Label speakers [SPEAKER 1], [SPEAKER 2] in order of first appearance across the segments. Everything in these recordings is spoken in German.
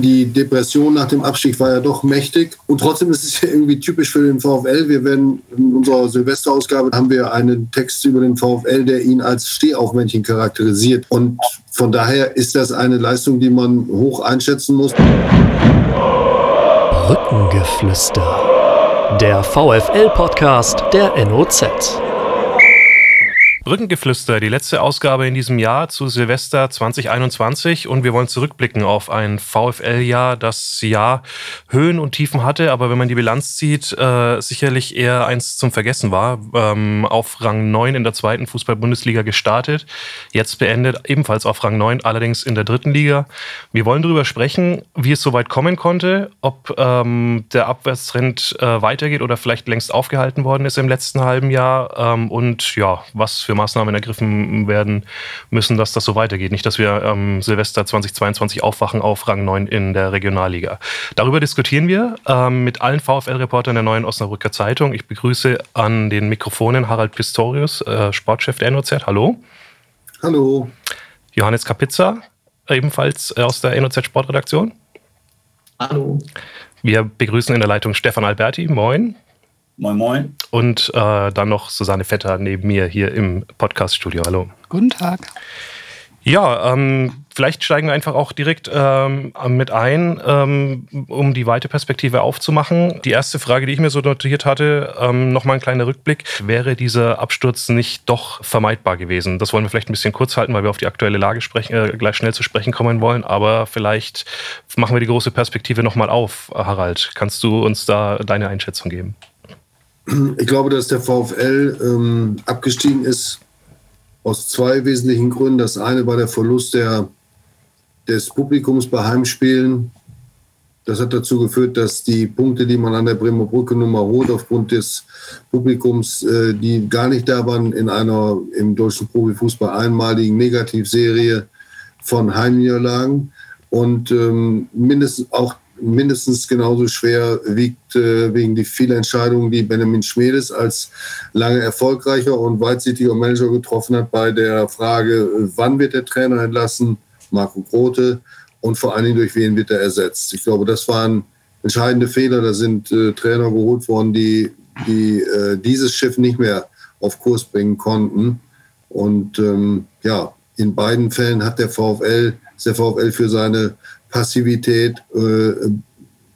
[SPEAKER 1] Die Depression nach dem Abstieg war ja doch mächtig. Und trotzdem ist es ja irgendwie typisch für den VfL. Wir werden in unserer Silvesterausgabe haben wir einen Text über den VfL, der ihn als Stehaufmännchen charakterisiert. Und von daher ist das eine Leistung, die man hoch einschätzen muss.
[SPEAKER 2] Brückengeflüster. Der VfL-Podcast der NOZ.
[SPEAKER 3] Brückengeflüster, die letzte Ausgabe in diesem Jahr zu Silvester 2021 und wir wollen zurückblicken auf ein VfL-Jahr, das ja Höhen und Tiefen hatte, aber wenn man die Bilanz zieht, äh, sicherlich eher eins zum Vergessen war. Ähm, auf Rang 9 in der zweiten Fußball-Bundesliga gestartet, jetzt beendet ebenfalls auf Rang 9, allerdings in der dritten Liga. Wir wollen darüber sprechen, wie es so weit kommen konnte, ob ähm, der Abwärtstrend äh, weitergeht oder vielleicht längst aufgehalten worden ist im letzten halben Jahr ähm, und ja, was für Maßnahmen ergriffen werden müssen, dass das so weitergeht. Nicht, dass wir ähm, Silvester 2022 aufwachen auf Rang 9 in der Regionalliga. Darüber diskutieren wir ähm, mit allen VfL-Reportern der neuen Osnabrücker Zeitung. Ich begrüße an den Mikrofonen Harald Pistorius, äh, Sportchef der NOZ. Hallo.
[SPEAKER 1] Hallo.
[SPEAKER 3] Johannes Kapitza, ebenfalls äh, aus der NOZ Sportredaktion.
[SPEAKER 4] Hallo.
[SPEAKER 3] Wir begrüßen in der Leitung Stefan Alberti. Moin.
[SPEAKER 4] Moin, moin.
[SPEAKER 3] Und äh, dann noch Susanne Vetter neben mir hier im Podcaststudio. Hallo.
[SPEAKER 5] Guten Tag.
[SPEAKER 3] Ja, ähm, vielleicht steigen wir einfach auch direkt ähm, mit ein, ähm, um die weite Perspektive aufzumachen. Die erste Frage, die ich mir so notiert hatte, ähm, nochmal ein kleiner Rückblick. Wäre dieser Absturz nicht doch vermeidbar gewesen? Das wollen wir vielleicht ein bisschen kurz halten, weil wir auf die aktuelle Lage sprechen, äh, gleich schnell zu sprechen kommen wollen. Aber vielleicht machen wir die große Perspektive nochmal auf. Harald, kannst du uns da deine Einschätzung geben?
[SPEAKER 1] Ich glaube, dass der VfL ähm, abgestiegen ist aus zwei wesentlichen Gründen. Das eine war der Verlust der, des Publikums bei Heimspielen. Das hat dazu geführt, dass die Punkte, die man an der Bremer Brücke Nummer holt, aufgrund des Publikums, äh, die gar nicht da waren, in einer im deutschen Profifußball einmaligen Negativserie von Heimniederlagen und ähm, mindestens auch mindestens genauso schwer wiegt äh, wegen die vielen Entscheidungen, die Benjamin Schmedes als lange erfolgreicher und weitsichtiger Manager getroffen hat bei der Frage, wann wird der Trainer entlassen, Marco Grote, und vor allen Dingen durch wen wird er ersetzt. Ich glaube, das waren entscheidende Fehler. Da sind äh, Trainer geholt worden, die, die äh, dieses Schiff nicht mehr auf Kurs bringen konnten. Und ähm, ja, in beiden Fällen hat der VfL, ist der VfL für seine Passivität äh,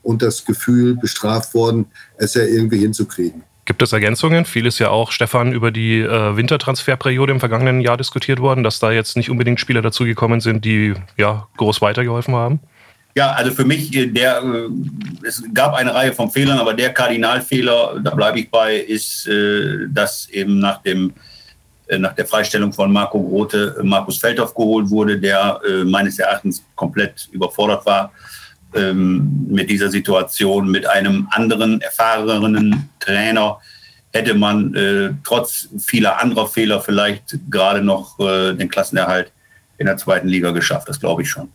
[SPEAKER 1] und das Gefühl bestraft worden, es ja irgendwie hinzukriegen.
[SPEAKER 3] Gibt es Ergänzungen? Viel ist ja auch, Stefan, über die äh, Wintertransferperiode im vergangenen Jahr diskutiert worden, dass da jetzt nicht unbedingt Spieler dazugekommen sind, die ja groß weitergeholfen haben.
[SPEAKER 4] Ja, also für mich, äh, der, äh, es gab eine Reihe von Fehlern, aber der Kardinalfehler, da bleibe ich bei, ist, äh, dass eben nach dem äh, nach der Freistellung von Marco Grote äh, Markus Feldhoff geholt wurde, der äh, meines Erachtens komplett überfordert war ähm, mit dieser Situation. Mit einem anderen, erfahreneren Trainer hätte man trotz vieler anderer Fehler vielleicht gerade noch den Klassenerhalt in der zweiten Liga geschafft. Das glaube ich schon.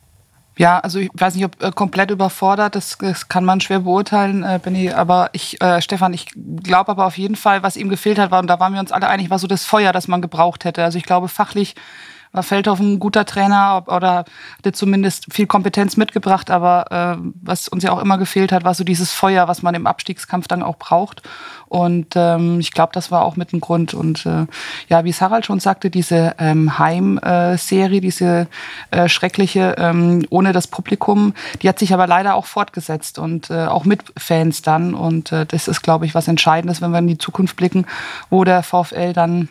[SPEAKER 5] Ja, also ich weiß nicht, ob äh, komplett überfordert, das, das kann man schwer beurteilen, äh, Benny, aber ich, äh, Stefan, ich glaube aber auf jeden Fall, was ihm gefehlt hat, war, und da waren wir uns alle einig, war so das Feuer, das man gebraucht hätte. Also ich glaube, fachlich war Feldhoff ein guter Trainer oder hatte zumindest viel Kompetenz mitgebracht, aber äh, was uns ja auch immer gefehlt hat, war so dieses Feuer, was man im Abstiegskampf dann auch braucht. Und ähm, ich glaube, das war auch mit ein Grund. Und äh, ja, wie es Harald schon sagte, diese ähm, Heim-Serie, diese äh, schreckliche, ähm, ohne das Publikum, die hat sich aber leider auch fortgesetzt und äh, auch mit Fans dann. Und äh, das ist, glaube ich, was Entscheidendes, wenn wir in die Zukunft blicken, wo der VfL dann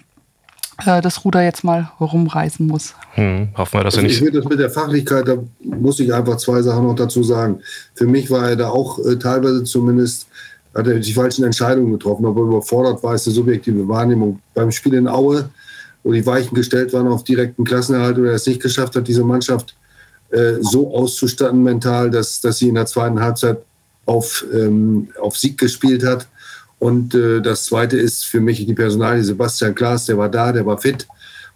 [SPEAKER 5] äh, das Ruder jetzt mal rumreißen muss.
[SPEAKER 3] Hm, hoffen wir, dass er also
[SPEAKER 1] nicht. Ich finde das mit der Fachlichkeit, da muss ich einfach zwei Sachen noch dazu sagen. Für mich war er da auch äh, teilweise zumindest, hat er die falschen Entscheidungen getroffen, aber überfordert war es eine subjektive Wahrnehmung. Beim Spiel in Aue, wo die Weichen gestellt waren auf direkten Klassenerhalt und er es nicht geschafft hat, diese Mannschaft äh, so auszustatten mental, dass, dass sie in der zweiten Halbzeit auf, ähm, auf Sieg gespielt hat und äh, das Zweite ist für mich die Personalie Sebastian Klaas, der war da, der war fit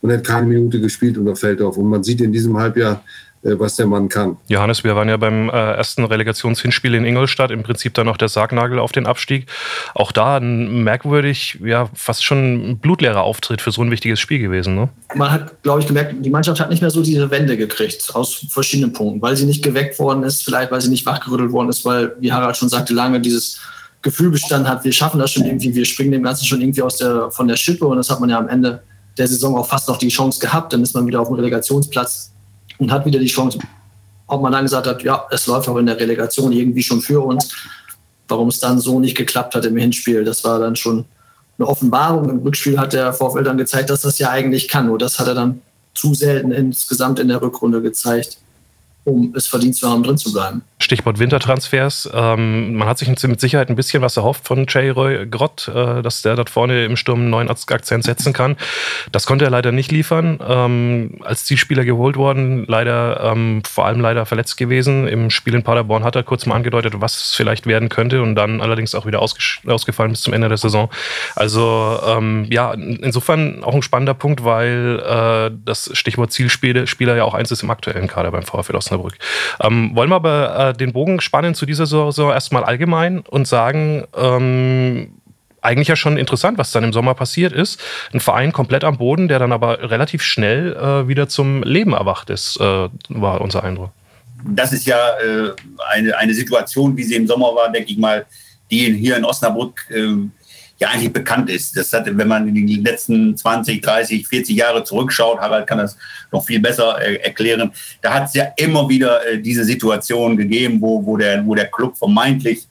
[SPEAKER 1] und hat keine Minute gespielt unter Feldorf. Und man sieht in diesem Halbjahr, äh, was der Mann kann.
[SPEAKER 3] Johannes, wir waren ja beim äh, ersten Relegationshinspiel in Ingolstadt, im Prinzip dann noch der Sargnagel auf den Abstieg. Auch da ein merkwürdig, ja, fast schon blutleerer Auftritt für so ein wichtiges Spiel gewesen. Ne?
[SPEAKER 6] Man hat, glaube ich, gemerkt, die Mannschaft hat nicht mehr so diese Wende gekriegt, aus verschiedenen Punkten, weil sie nicht geweckt worden ist, vielleicht weil sie nicht wachgerüttelt worden ist, weil, wie Harald schon sagte, lange dieses Gefühl bestanden hat, wir schaffen das schon irgendwie, wir springen dem Ganzen schon irgendwie aus der, von der Schippe und das hat man ja am Ende der Saison auch fast noch die Chance gehabt. Dann ist man wieder auf dem Relegationsplatz und hat wieder die Chance, ob man dann gesagt hat, ja, es läuft auch in der Relegation irgendwie schon für uns. Warum es dann so nicht geklappt hat im Hinspiel, das war dann schon eine Offenbarung. Im Rückspiel hat der VfL dann gezeigt, dass das ja eigentlich kann. Nur das hat er dann zu selten insgesamt in der Rückrunde gezeigt um es verdient zu haben, drin zu bleiben.
[SPEAKER 3] Stichwort Wintertransfers. Ähm, man hat sich mit Sicherheit ein bisschen was erhofft von Jay Roy Grott, äh, dass der dort vorne im Sturm einen neuen Akzent setzen kann. Das konnte er leider nicht liefern. Ähm, als Zielspieler geholt worden, leider ähm, vor allem leider verletzt gewesen. Im Spiel in Paderborn hat er kurz mal angedeutet, was es vielleicht werden könnte und dann allerdings auch wieder ausgefallen bis zum Ende der Saison. Also ähm, ja, insofern auch ein spannender Punkt, weil äh, das Stichwort Zielspieler ja auch eins ist im aktuellen Kader beim VfL Osnabrück. Ähm, wollen wir aber äh, den Bogen spannen zu dieser Saison erstmal allgemein und sagen, ähm, eigentlich ja schon interessant, was dann im Sommer passiert ist. Ein Verein komplett am Boden, der dann aber relativ schnell äh, wieder zum Leben erwacht ist, äh, war unser Eindruck.
[SPEAKER 4] Das ist ja äh, eine, eine Situation, wie sie im Sommer war, denke ich mal, die hier in Osnabrück äh, ja eigentlich bekannt ist. Das hat, wenn man in die letzten 20, 30, 40 Jahre zurückschaut, Harald kann das noch viel besser äh, erklären, da hat es ja immer wieder äh, diese Situation gegeben, wo, wo, der, wo der Club vermeintlich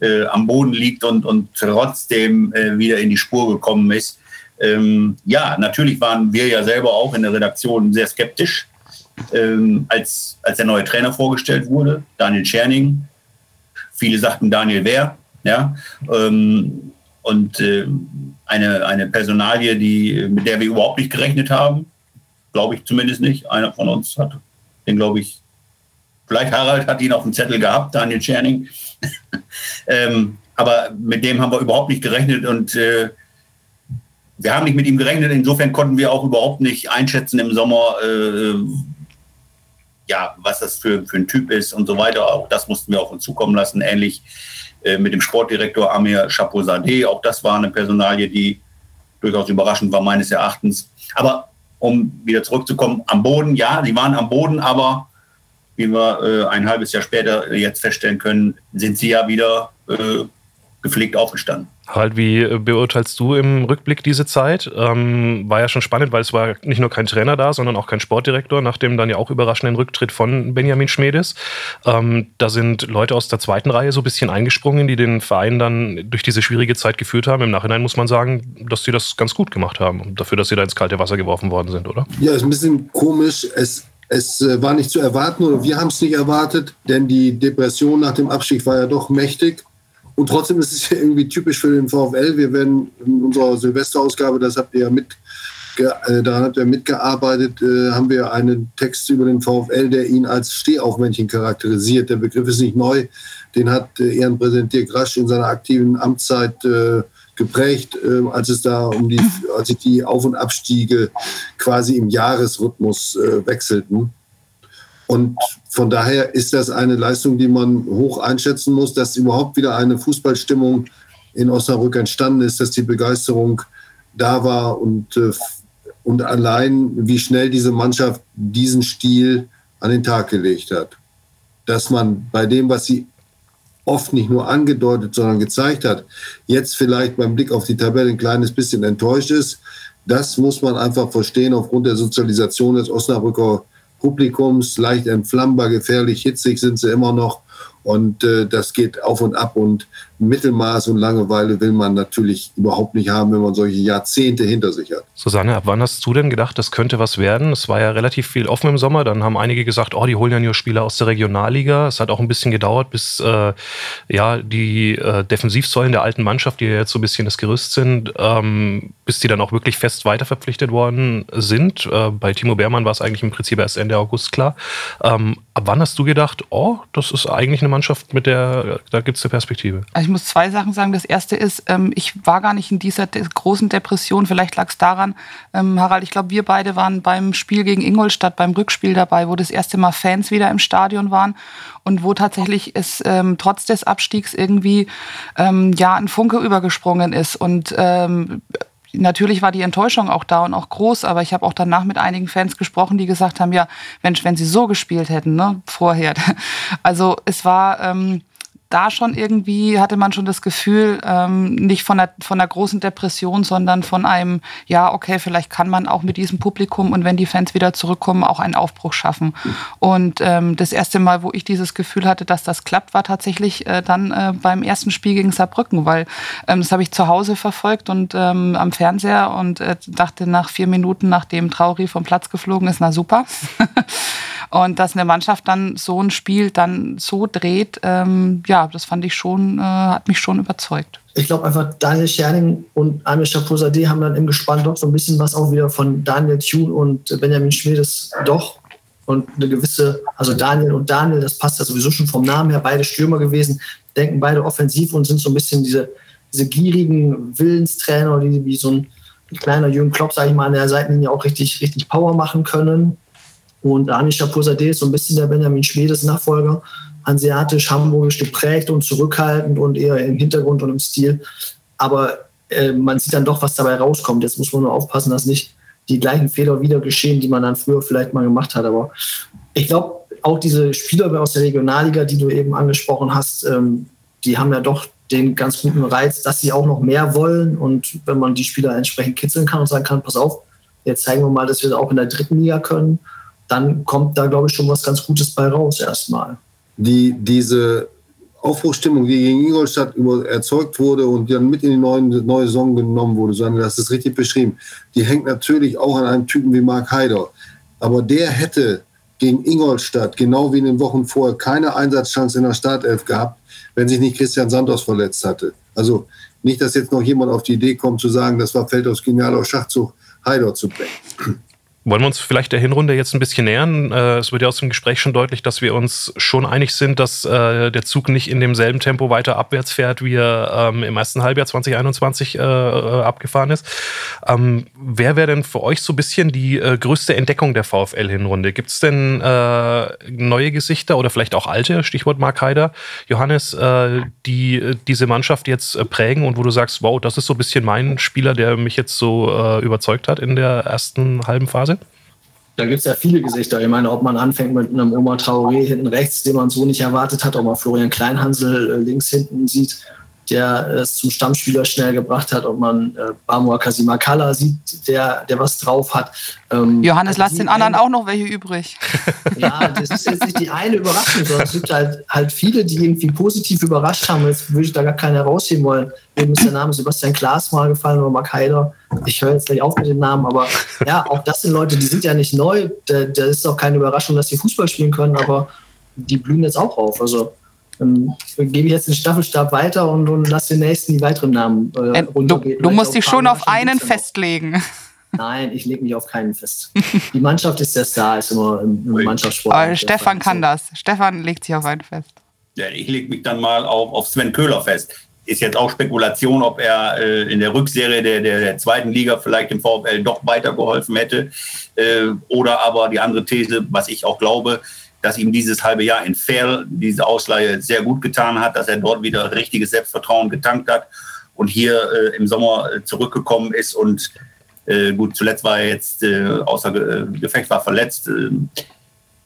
[SPEAKER 4] äh, am Boden liegt und, und trotzdem äh, wieder in die Spur gekommen ist. Ähm, ja, natürlich waren wir ja selber auch in der Redaktion sehr skeptisch, ähm, als, als der neue Trainer vorgestellt wurde, Daniel Scherning. Viele sagten Daniel Wehr. Ja, ähm, und äh, eine, eine Personalie, die, mit der wir überhaupt nicht gerechnet haben, glaube ich zumindest nicht. Einer von uns hat den, glaube ich, vielleicht Harald hat ihn auf dem Zettel gehabt, Daniel Czerning. ähm, aber mit dem haben wir überhaupt nicht gerechnet und äh, wir haben nicht mit ihm gerechnet. Insofern konnten wir auch überhaupt nicht einschätzen im Sommer, äh, ja, was das für, für ein Typ ist und so weiter. Auch das mussten wir auf uns zukommen lassen. Ähnlich äh, mit dem Sportdirektor Amir Chapeau-Sadeh. Auch das war eine Personalie, die durchaus überraschend war, meines Erachtens. Aber um wieder zurückzukommen, am Boden, ja, sie waren am Boden, aber wie wir äh, ein halbes Jahr später jetzt feststellen können, sind sie ja wieder äh, gepflegt aufgestanden.
[SPEAKER 3] Halt, wie beurteilst du im Rückblick diese Zeit? Ähm, war ja schon spannend, weil es war nicht nur kein Trainer da, sondern auch kein Sportdirektor, nach dem dann ja auch überraschenden Rücktritt von Benjamin Schmedes. Ähm, da sind Leute aus der zweiten Reihe so ein bisschen eingesprungen, die den Verein dann durch diese schwierige Zeit geführt haben. Im Nachhinein muss man sagen, dass sie das ganz gut gemacht haben, dafür, dass sie da ins kalte Wasser geworfen worden sind, oder?
[SPEAKER 1] Ja, ist ein bisschen komisch. Es es äh, war nicht zu erwarten oder wir haben es nicht erwartet, denn die Depression nach dem Abstieg war ja doch mächtig. Und trotzdem ist es irgendwie typisch für den VfL. Wir werden in unserer Silvesterausgabe, das habt ihr ja mit, äh, daran habt ihr mitgearbeitet, äh, haben wir einen Text über den VfL, der ihn als Stehaufmännchen charakterisiert. Der Begriff ist nicht neu. Den hat äh, Ehrenpräsident Dirk Rasch in seiner aktiven Amtszeit geprägt, als es da um die, als sich die Auf- und Abstiege quasi im Jahresrhythmus wechselten. Und von daher ist das eine Leistung, die man hoch einschätzen muss, dass überhaupt wieder eine Fußballstimmung in Osnabrück entstanden ist, dass die Begeisterung da war und, äh, und allein, wie schnell diese Mannschaft diesen Stil an den Tag gelegt hat. Dass man bei dem, was sie oft nicht nur angedeutet, sondern gezeigt hat, jetzt vielleicht beim Blick auf die Tabelle ein kleines bisschen enttäuscht ist, das muss man einfach verstehen aufgrund der Sozialisation des Osnabrücker Publikums, leicht entflammbar, gefährlich, hitzig sind sie immer noch. Und äh, das geht auf und ab. Und Mittelmaß und Langeweile will man natürlich überhaupt nicht haben, wenn man solche Jahrzehnte hinter sich hat.
[SPEAKER 3] Susanne, ab wann hast du denn gedacht, das könnte was werden? Es war ja relativ viel offen im Sommer. Dann haben einige gesagt, oh, die holen ja nur Spieler aus der Regionalliga. Es hat auch ein bisschen gedauert, bis äh, ja, die äh, Defensivsäulen der alten Mannschaft, die ja jetzt so ein bisschen das Gerüst sind, ähm, bis die dann auch wirklich fest weiterverpflichtet worden sind. Äh, bei Timo Beermann war es eigentlich im Prinzip erst Ende August klar. Ähm, ab wann hast du gedacht, oh, das ist eigentlich eine Mannschaft, mit der da gibt es eine Perspektive?
[SPEAKER 5] Also ich muss zwei Sachen sagen. Das erste ist, ähm, ich war gar nicht in dieser de großen Depression. Vielleicht lag es daran, ähm, Harald, ich glaube, wir beide waren beim Spiel gegen Ingolstadt, beim Rückspiel dabei, wo das erste Mal Fans wieder im Stadion waren und wo tatsächlich es ähm, trotz des Abstiegs irgendwie ähm, ja ein Funke übergesprungen ist. Und ähm, natürlich war die Enttäuschung auch da und auch groß, aber ich habe auch danach mit einigen Fans gesprochen, die gesagt haben, ja, Mensch, wenn sie so gespielt hätten, ne, vorher. Also es war ähm, da schon irgendwie hatte man schon das Gefühl, ähm, nicht von einer, von einer großen Depression, sondern von einem, ja, okay, vielleicht kann man auch mit diesem Publikum und wenn die Fans wieder zurückkommen, auch einen Aufbruch schaffen. Und ähm, das erste Mal, wo ich dieses Gefühl hatte, dass das klappt, war tatsächlich äh, dann äh, beim ersten Spiel gegen Saarbrücken, weil ähm, das habe ich zu Hause verfolgt und ähm, am Fernseher und äh, dachte nach vier Minuten, nachdem Trauri vom Platz geflogen ist, na super. und dass eine Mannschaft dann so ein Spiel dann so dreht, ähm, ja, das fand ich schon, äh, hat mich schon überzeugt.
[SPEAKER 6] Ich glaube einfach, Daniel Scherning und Amir Chaposadeh haben dann im Gespann doch so ein bisschen was auch wieder von Daniel Thune und Benjamin Schmiedes doch. Und eine gewisse, also Daniel und Daniel, das passt ja sowieso schon vom Namen her, beide Stürmer gewesen, denken beide offensiv und sind so ein bisschen diese, diese gierigen Willenstrainer, die wie so ein kleiner Jürgen Klopp, sage ich mal, an der Seitenlinie auch richtig, richtig Power machen können. Und Daniel Chaposadeh ist so ein bisschen der Benjamin Schmiedes Nachfolger hanseatisch, hamburgisch geprägt und zurückhaltend und eher im Hintergrund und im Stil. Aber äh, man sieht dann doch, was dabei rauskommt. Jetzt muss man nur aufpassen, dass nicht die gleichen Fehler wieder geschehen, die man dann früher vielleicht mal gemacht hat. Aber ich glaube, auch diese Spieler aus der Regionalliga, die du eben angesprochen hast, ähm, die haben ja doch den ganz guten Reiz, dass sie auch noch mehr wollen. Und wenn man die Spieler entsprechend kitzeln kann und sagen kann, pass auf, jetzt zeigen wir mal, dass wir das auch in der dritten Liga können, dann kommt da, glaube ich, schon was ganz Gutes bei raus erstmal
[SPEAKER 1] die diese Aufbruchstimmung, die gegen Ingolstadt erzeugt wurde und dann mit in die neue, neue Saison genommen wurde, sondern das ist richtig beschrieben, die hängt natürlich auch an einem Typen wie Mark Heider. Aber der hätte gegen Ingolstadt, genau wie in den Wochen vorher, keine Einsatzchance in der Startelf gehabt, wenn sich nicht Christian Santos verletzt hatte. Also nicht, dass jetzt noch jemand auf die Idee kommt zu sagen, das war Feldhaus genialer Schachzug, Heider zu bringen.
[SPEAKER 3] Wollen wir uns vielleicht der Hinrunde jetzt ein bisschen nähern? Äh, es wird ja aus dem Gespräch schon deutlich, dass wir uns schon einig sind, dass äh, der Zug nicht in demselben Tempo weiter abwärts fährt, wie er ähm, im ersten Halbjahr 2021 äh, abgefahren ist. Ähm, wer wäre denn für euch so ein bisschen die größte Entdeckung der VfL-Hinrunde? Gibt es denn neue Gesichter oder vielleicht auch alte, Stichwort Mark Haider, Johannes, die diese Mannschaft jetzt prägen und wo du sagst, wow, das ist so ein bisschen mein Spieler, der mich jetzt so überzeugt hat in der ersten halben Phase?
[SPEAKER 6] Da gibt es ja viele Gesichter. Ich meine, ob man anfängt mit einem Oma Traoré hinten rechts, den man so nicht erwartet hat, ob man Florian Kleinhansel äh, links hinten sieht, der es zum Stammspieler schnell gebracht hat, ob man äh, Bamua Kasimakala sieht, der, der was drauf hat.
[SPEAKER 5] Ähm, Johannes, lass den anderen auch noch welche übrig.
[SPEAKER 6] Ja, das ist jetzt nicht die eine Überraschung, sondern es gibt halt, halt viele, die irgendwie positiv überrascht haben. Jetzt würde ich da gar keinen herausheben wollen. Eben ist der Name Sebastian Klaas mal gefallen oder Mark Heider. Ich höre jetzt gleich auf mit den Namen, aber ja, auch das sind Leute, die sind ja nicht neu. Da, da ist auch keine Überraschung, dass sie Fußball spielen können, aber die blühen jetzt auch auf. Also dann gebe ich jetzt den Staffelstab weiter und, und lasse den nächsten die weiteren Namen
[SPEAKER 5] äh, äh runtergehen. Du, du musst dich schon auf einen festlegen.
[SPEAKER 6] Nein, ich lege mich auf keinen fest. Die Mannschaft ist der Star, ist immer im, im Mannschaftssport.
[SPEAKER 5] Aber Stefan kann das. Stefan legt sich auf einen fest.
[SPEAKER 4] Ja, ich lege mich dann mal auf, auf Sven Köhler fest. Ist jetzt auch Spekulation, ob er äh, in der Rückserie der, der, der, zweiten Liga vielleicht dem VfL doch weitergeholfen hätte. Äh, oder aber die andere These, was ich auch glaube, dass ihm dieses halbe Jahr in Fair diese Ausleihe sehr gut getan hat, dass er dort wieder richtiges Selbstvertrauen getankt hat und hier äh, im Sommer äh, zurückgekommen ist und äh, gut, zuletzt war er jetzt äh, außer äh, Gefecht, war verletzt, äh,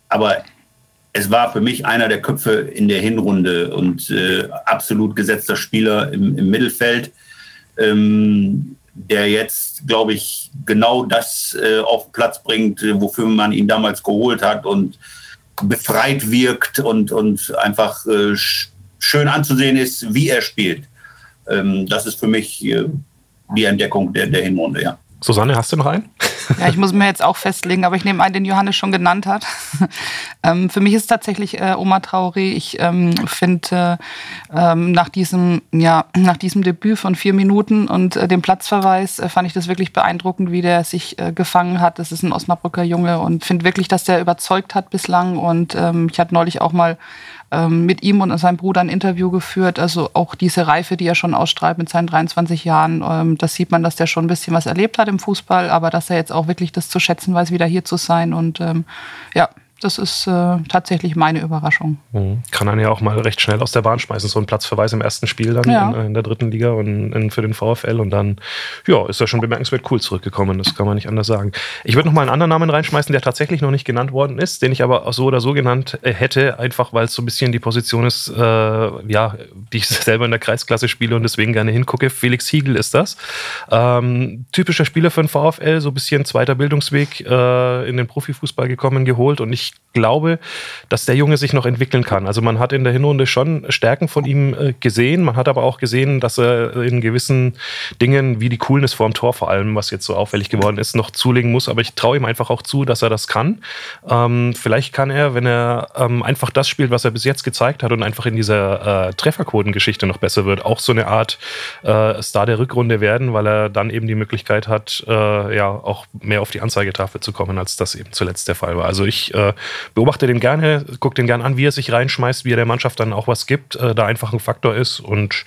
[SPEAKER 4] aber es war für mich einer der Köpfe in der Hinrunde und absolut gesetzter Spieler im, im Mittelfeld, ähm, der jetzt, glaube ich, genau das auf den Platz bringt, wofür man ihn damals geholt hat und befreit wirkt und, und einfach äh, schön anzusehen ist, wie er spielt. Ähm, das ist für mich äh, die Entdeckung der, der Hinrunde, ja.
[SPEAKER 3] Susanne, hast du noch einen?
[SPEAKER 5] Ja, ich muss mir jetzt auch festlegen, aber ich nehme einen, den Johannes schon genannt hat. ähm, für mich ist es tatsächlich äh, Oma Traoré. Ich ähm, finde, äh, ähm, nach, diesem, ja, nach diesem Debüt von vier Minuten und äh, dem Platzverweis äh, fand ich das wirklich beeindruckend, wie der sich äh, gefangen hat. Das ist ein Osnabrücker Junge und finde wirklich, dass der überzeugt hat bislang. Und ähm, ich hatte neulich auch mal ähm, mit ihm und seinem Bruder ein Interview geführt. Also auch diese Reife, die er schon ausstrahlt mit seinen 23 Jahren, ähm, das sieht man, dass der schon ein bisschen was erlebt hat im Fußball, aber dass er jetzt auch wirklich das zu schätzen weiß, wieder hier zu sein. Und ähm, ja, das ist äh, tatsächlich meine Überraschung.
[SPEAKER 3] Mhm. Kann einen ja auch mal recht schnell aus der Bahn schmeißen, so ein Platzverweis im ersten Spiel dann ja. in, in, der dritten Liga und in, für den VfL und dann ja, ist er schon bemerkenswert cool zurückgekommen, das kann man nicht anders sagen. Ich würde noch mal einen anderen Namen reinschmeißen, der tatsächlich noch nicht genannt worden ist, den ich aber so oder so genannt äh, hätte, einfach weil es so ein bisschen die Position ist, äh, ja, die ich selber in der Kreisklasse spiele und deswegen gerne hingucke. Felix Hiegel ist das. Ähm, typischer Spieler für den VfL, so ein bisschen zweiter Bildungsweg äh, in den Profifußball gekommen, geholt und ich ich glaube, dass der Junge sich noch entwickeln kann. Also man hat in der Hinrunde schon Stärken von ihm äh, gesehen. Man hat aber auch gesehen, dass er in gewissen Dingen, wie die Coolness vorm Tor vor allem, was jetzt so auffällig geworden ist, noch zulegen muss. Aber ich traue ihm einfach auch zu, dass er das kann. Ähm, vielleicht kann er, wenn er ähm, einfach das spielt, was er bis jetzt gezeigt hat und einfach in dieser äh, Trefferquotengeschichte noch besser wird, auch so eine Art äh, Star der Rückrunde werden, weil er dann eben die Möglichkeit hat, äh, ja auch mehr auf die Anzeigetafel zu kommen, als das eben zuletzt der Fall war. Also ich äh, beobachte den gerne, gucke den gerne an, wie er sich reinschmeißt, wie er der Mannschaft dann auch was gibt, äh, da einfach ein Faktor ist und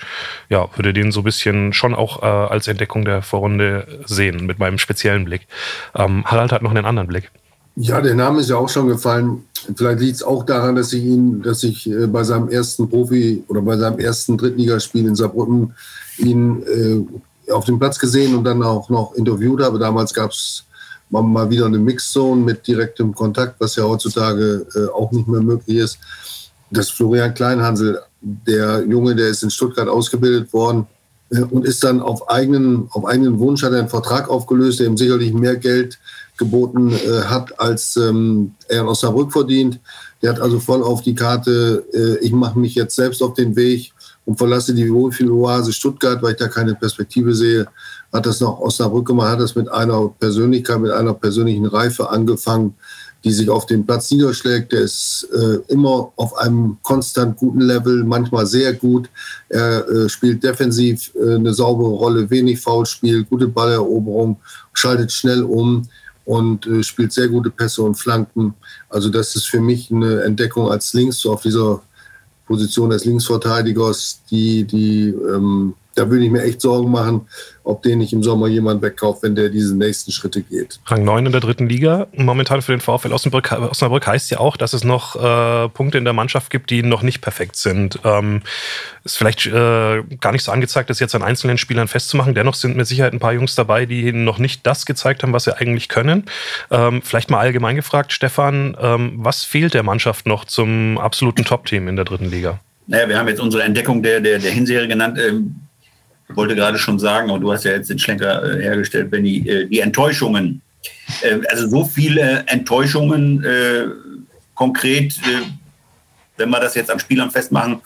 [SPEAKER 3] ja, würde den so ein bisschen schon auch äh, als Entdeckung der Vorrunde sehen, mit meinem speziellen Blick. Ähm, Harald hat noch einen anderen Blick.
[SPEAKER 1] Ja, der Name ist ja auch schon gefallen. Vielleicht liegt es auch daran, dass ich ihn, dass ich äh, bei seinem ersten Profi oder bei seinem ersten Drittligaspiel in Saarbrücken ihn äh, auf dem Platz gesehen und dann auch noch interviewt habe. Damals gab es mal wieder eine Mixzone mit direktem Kontakt, was ja heutzutage äh, auch nicht mehr möglich ist. Das Florian Kleinhansel, der Junge, der ist in Stuttgart ausgebildet worden äh, und ist dann auf eigenen, auf eigenen Wunsch hat er einen Vertrag aufgelöst, der ihm sicherlich mehr Geld geboten äh, hat, als ähm, er in Osnabrück verdient. Der hat also voll auf die Karte, äh, ich mache mich jetzt selbst auf den Weg und verlasse die Wohlfühloase Stuttgart, weil ich da keine Perspektive sehe hat das noch Osnabrück gemacht, hat das mit einer Persönlichkeit, mit einer persönlichen Reife angefangen, die sich auf dem Platz niederschlägt. Der ist äh, immer auf einem konstant guten Level, manchmal sehr gut. Er äh, spielt defensiv äh, eine saubere Rolle, wenig Foulspiel, gute Balleroberung, schaltet schnell um und äh, spielt sehr gute Pässe und Flanken. Also das ist für mich eine Entdeckung als Links, so auf dieser Position des Linksverteidigers, die, die ähm, da würde ich mir echt Sorgen machen, ob den nicht im Sommer jemand wegkauft, wenn der diese nächsten Schritte geht.
[SPEAKER 3] Rang 9 in der dritten Liga. Momentan für den VfL Osnabrück, Osnabrück heißt ja auch, dass es noch äh, Punkte in der Mannschaft gibt, die noch nicht perfekt sind. Ähm, ist vielleicht äh, gar nicht so angezeigt, das jetzt an einzelnen Spielern festzumachen. Dennoch sind mit Sicherheit ein paar Jungs dabei, die noch nicht das gezeigt haben, was sie eigentlich können. Ähm, vielleicht mal allgemein gefragt, Stefan, ähm, was fehlt der Mannschaft noch zum absoluten Top-Team in der dritten Liga?
[SPEAKER 4] Naja, wir haben jetzt unsere Entdeckung der, der, der Hinserie genannt. Ähm, wollte gerade schon sagen, und du hast ja jetzt den Schlenker äh, hergestellt, Benny, äh, die Enttäuschungen. Äh, also so viele Enttäuschungen äh, konkret, äh, wenn wir das jetzt am Spielern festmachen,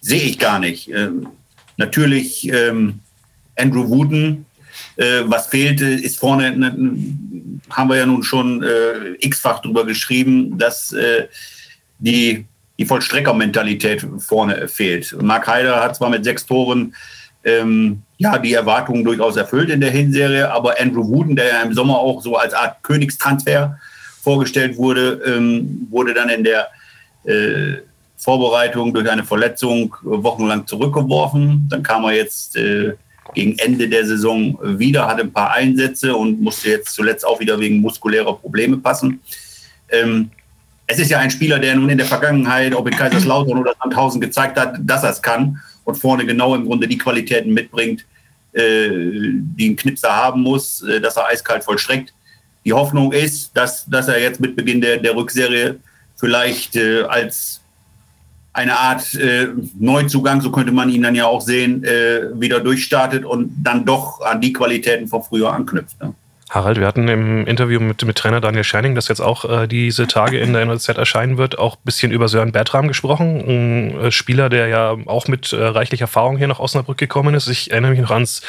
[SPEAKER 4] sehe ich gar nicht. Ähm, natürlich ähm, Andrew Wooden, äh, was fehlte, ist vorne, ne, haben wir ja nun schon x-fach drüber geschrieben, dass die, die Vollstreckermentalität vorne fehlt. Mark Heider hat zwar mit sechs Toren ähm, ja, die Erwartungen durchaus erfüllt in der Hinserie. Aber Andrew Wooden, der ja im Sommer auch so als Art Königstransfer vorgestellt wurde, ähm, wurde dann in der äh, Vorbereitung durch eine Verletzung wochenlang zurückgeworfen. Dann kam er jetzt äh, gegen Ende der Saison wieder, hatte ein paar Einsätze und musste jetzt zuletzt auch wieder wegen muskulärer Probleme passen. Ähm, es ist ja ein Spieler, der nun in der Vergangenheit, ob in Kaiserslautern oder Sandhausen, gezeigt hat, dass er es kann und vorne genau im Grunde die Qualitäten mitbringt, äh, die ein Knipser haben muss, äh, dass er eiskalt vollstreckt. Die Hoffnung ist, dass, dass er jetzt mit Beginn der, der Rückserie vielleicht äh, als eine Art äh, Neuzugang, so könnte man ihn dann ja auch sehen, äh, wieder durchstartet und dann doch an die Qualitäten von früher anknüpft. Ne?
[SPEAKER 3] Harald, wir hatten im Interview mit, mit Trainer Daniel Scherning, das jetzt auch äh, diese Tage in der NLZ erscheinen wird, auch ein bisschen über Sören Bertram gesprochen. Ein äh, Spieler, der ja auch mit äh, reichlich Erfahrung hier nach Osnabrück gekommen ist. Ich erinnere mich noch ans,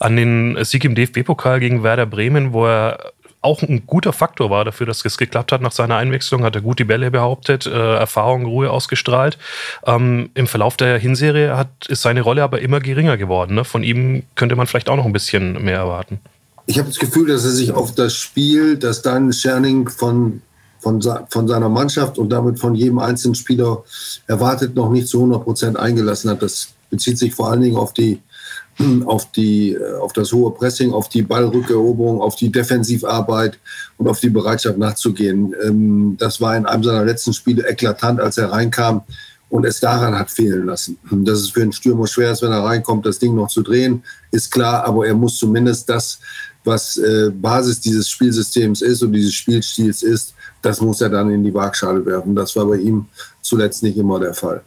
[SPEAKER 3] an den Sieg im DFB-Pokal gegen Werder Bremen, wo er auch ein guter Faktor war dafür, dass es geklappt hat nach seiner Einwechslung, hat er gut die Bälle behauptet, äh, Erfahrung, Ruhe ausgestrahlt. Ähm, Im Verlauf der Hinserie hat, ist seine Rolle aber immer geringer geworden. Ne? Von ihm könnte man vielleicht auch noch ein bisschen mehr erwarten
[SPEAKER 1] ich habe das Gefühl, dass er sich auf das Spiel, das dann Scherning von von, von seiner Mannschaft und damit von jedem einzelnen Spieler erwartet, noch nicht zu 100 Prozent eingelassen hat. Das bezieht sich vor allen Dingen auf die auf, die, äh, auf das hohe Pressing, auf die Ballrückeroberung, auf die Defensivarbeit und auf die Bereitschaft nachzugehen. Ähm, das war in einem seiner letzten Spiele eklatant, als er reinkam und es daran hat fehlen lassen. Dass es für einen Stürmer schwer ist, wenn er reinkommt, das Ding noch zu drehen, ist klar, aber er muss zumindest das, was äh, Basis dieses Spielsystems ist und dieses Spielstils ist, das muss er dann in die Waagschale werfen. Das war bei ihm zuletzt nicht immer der Fall.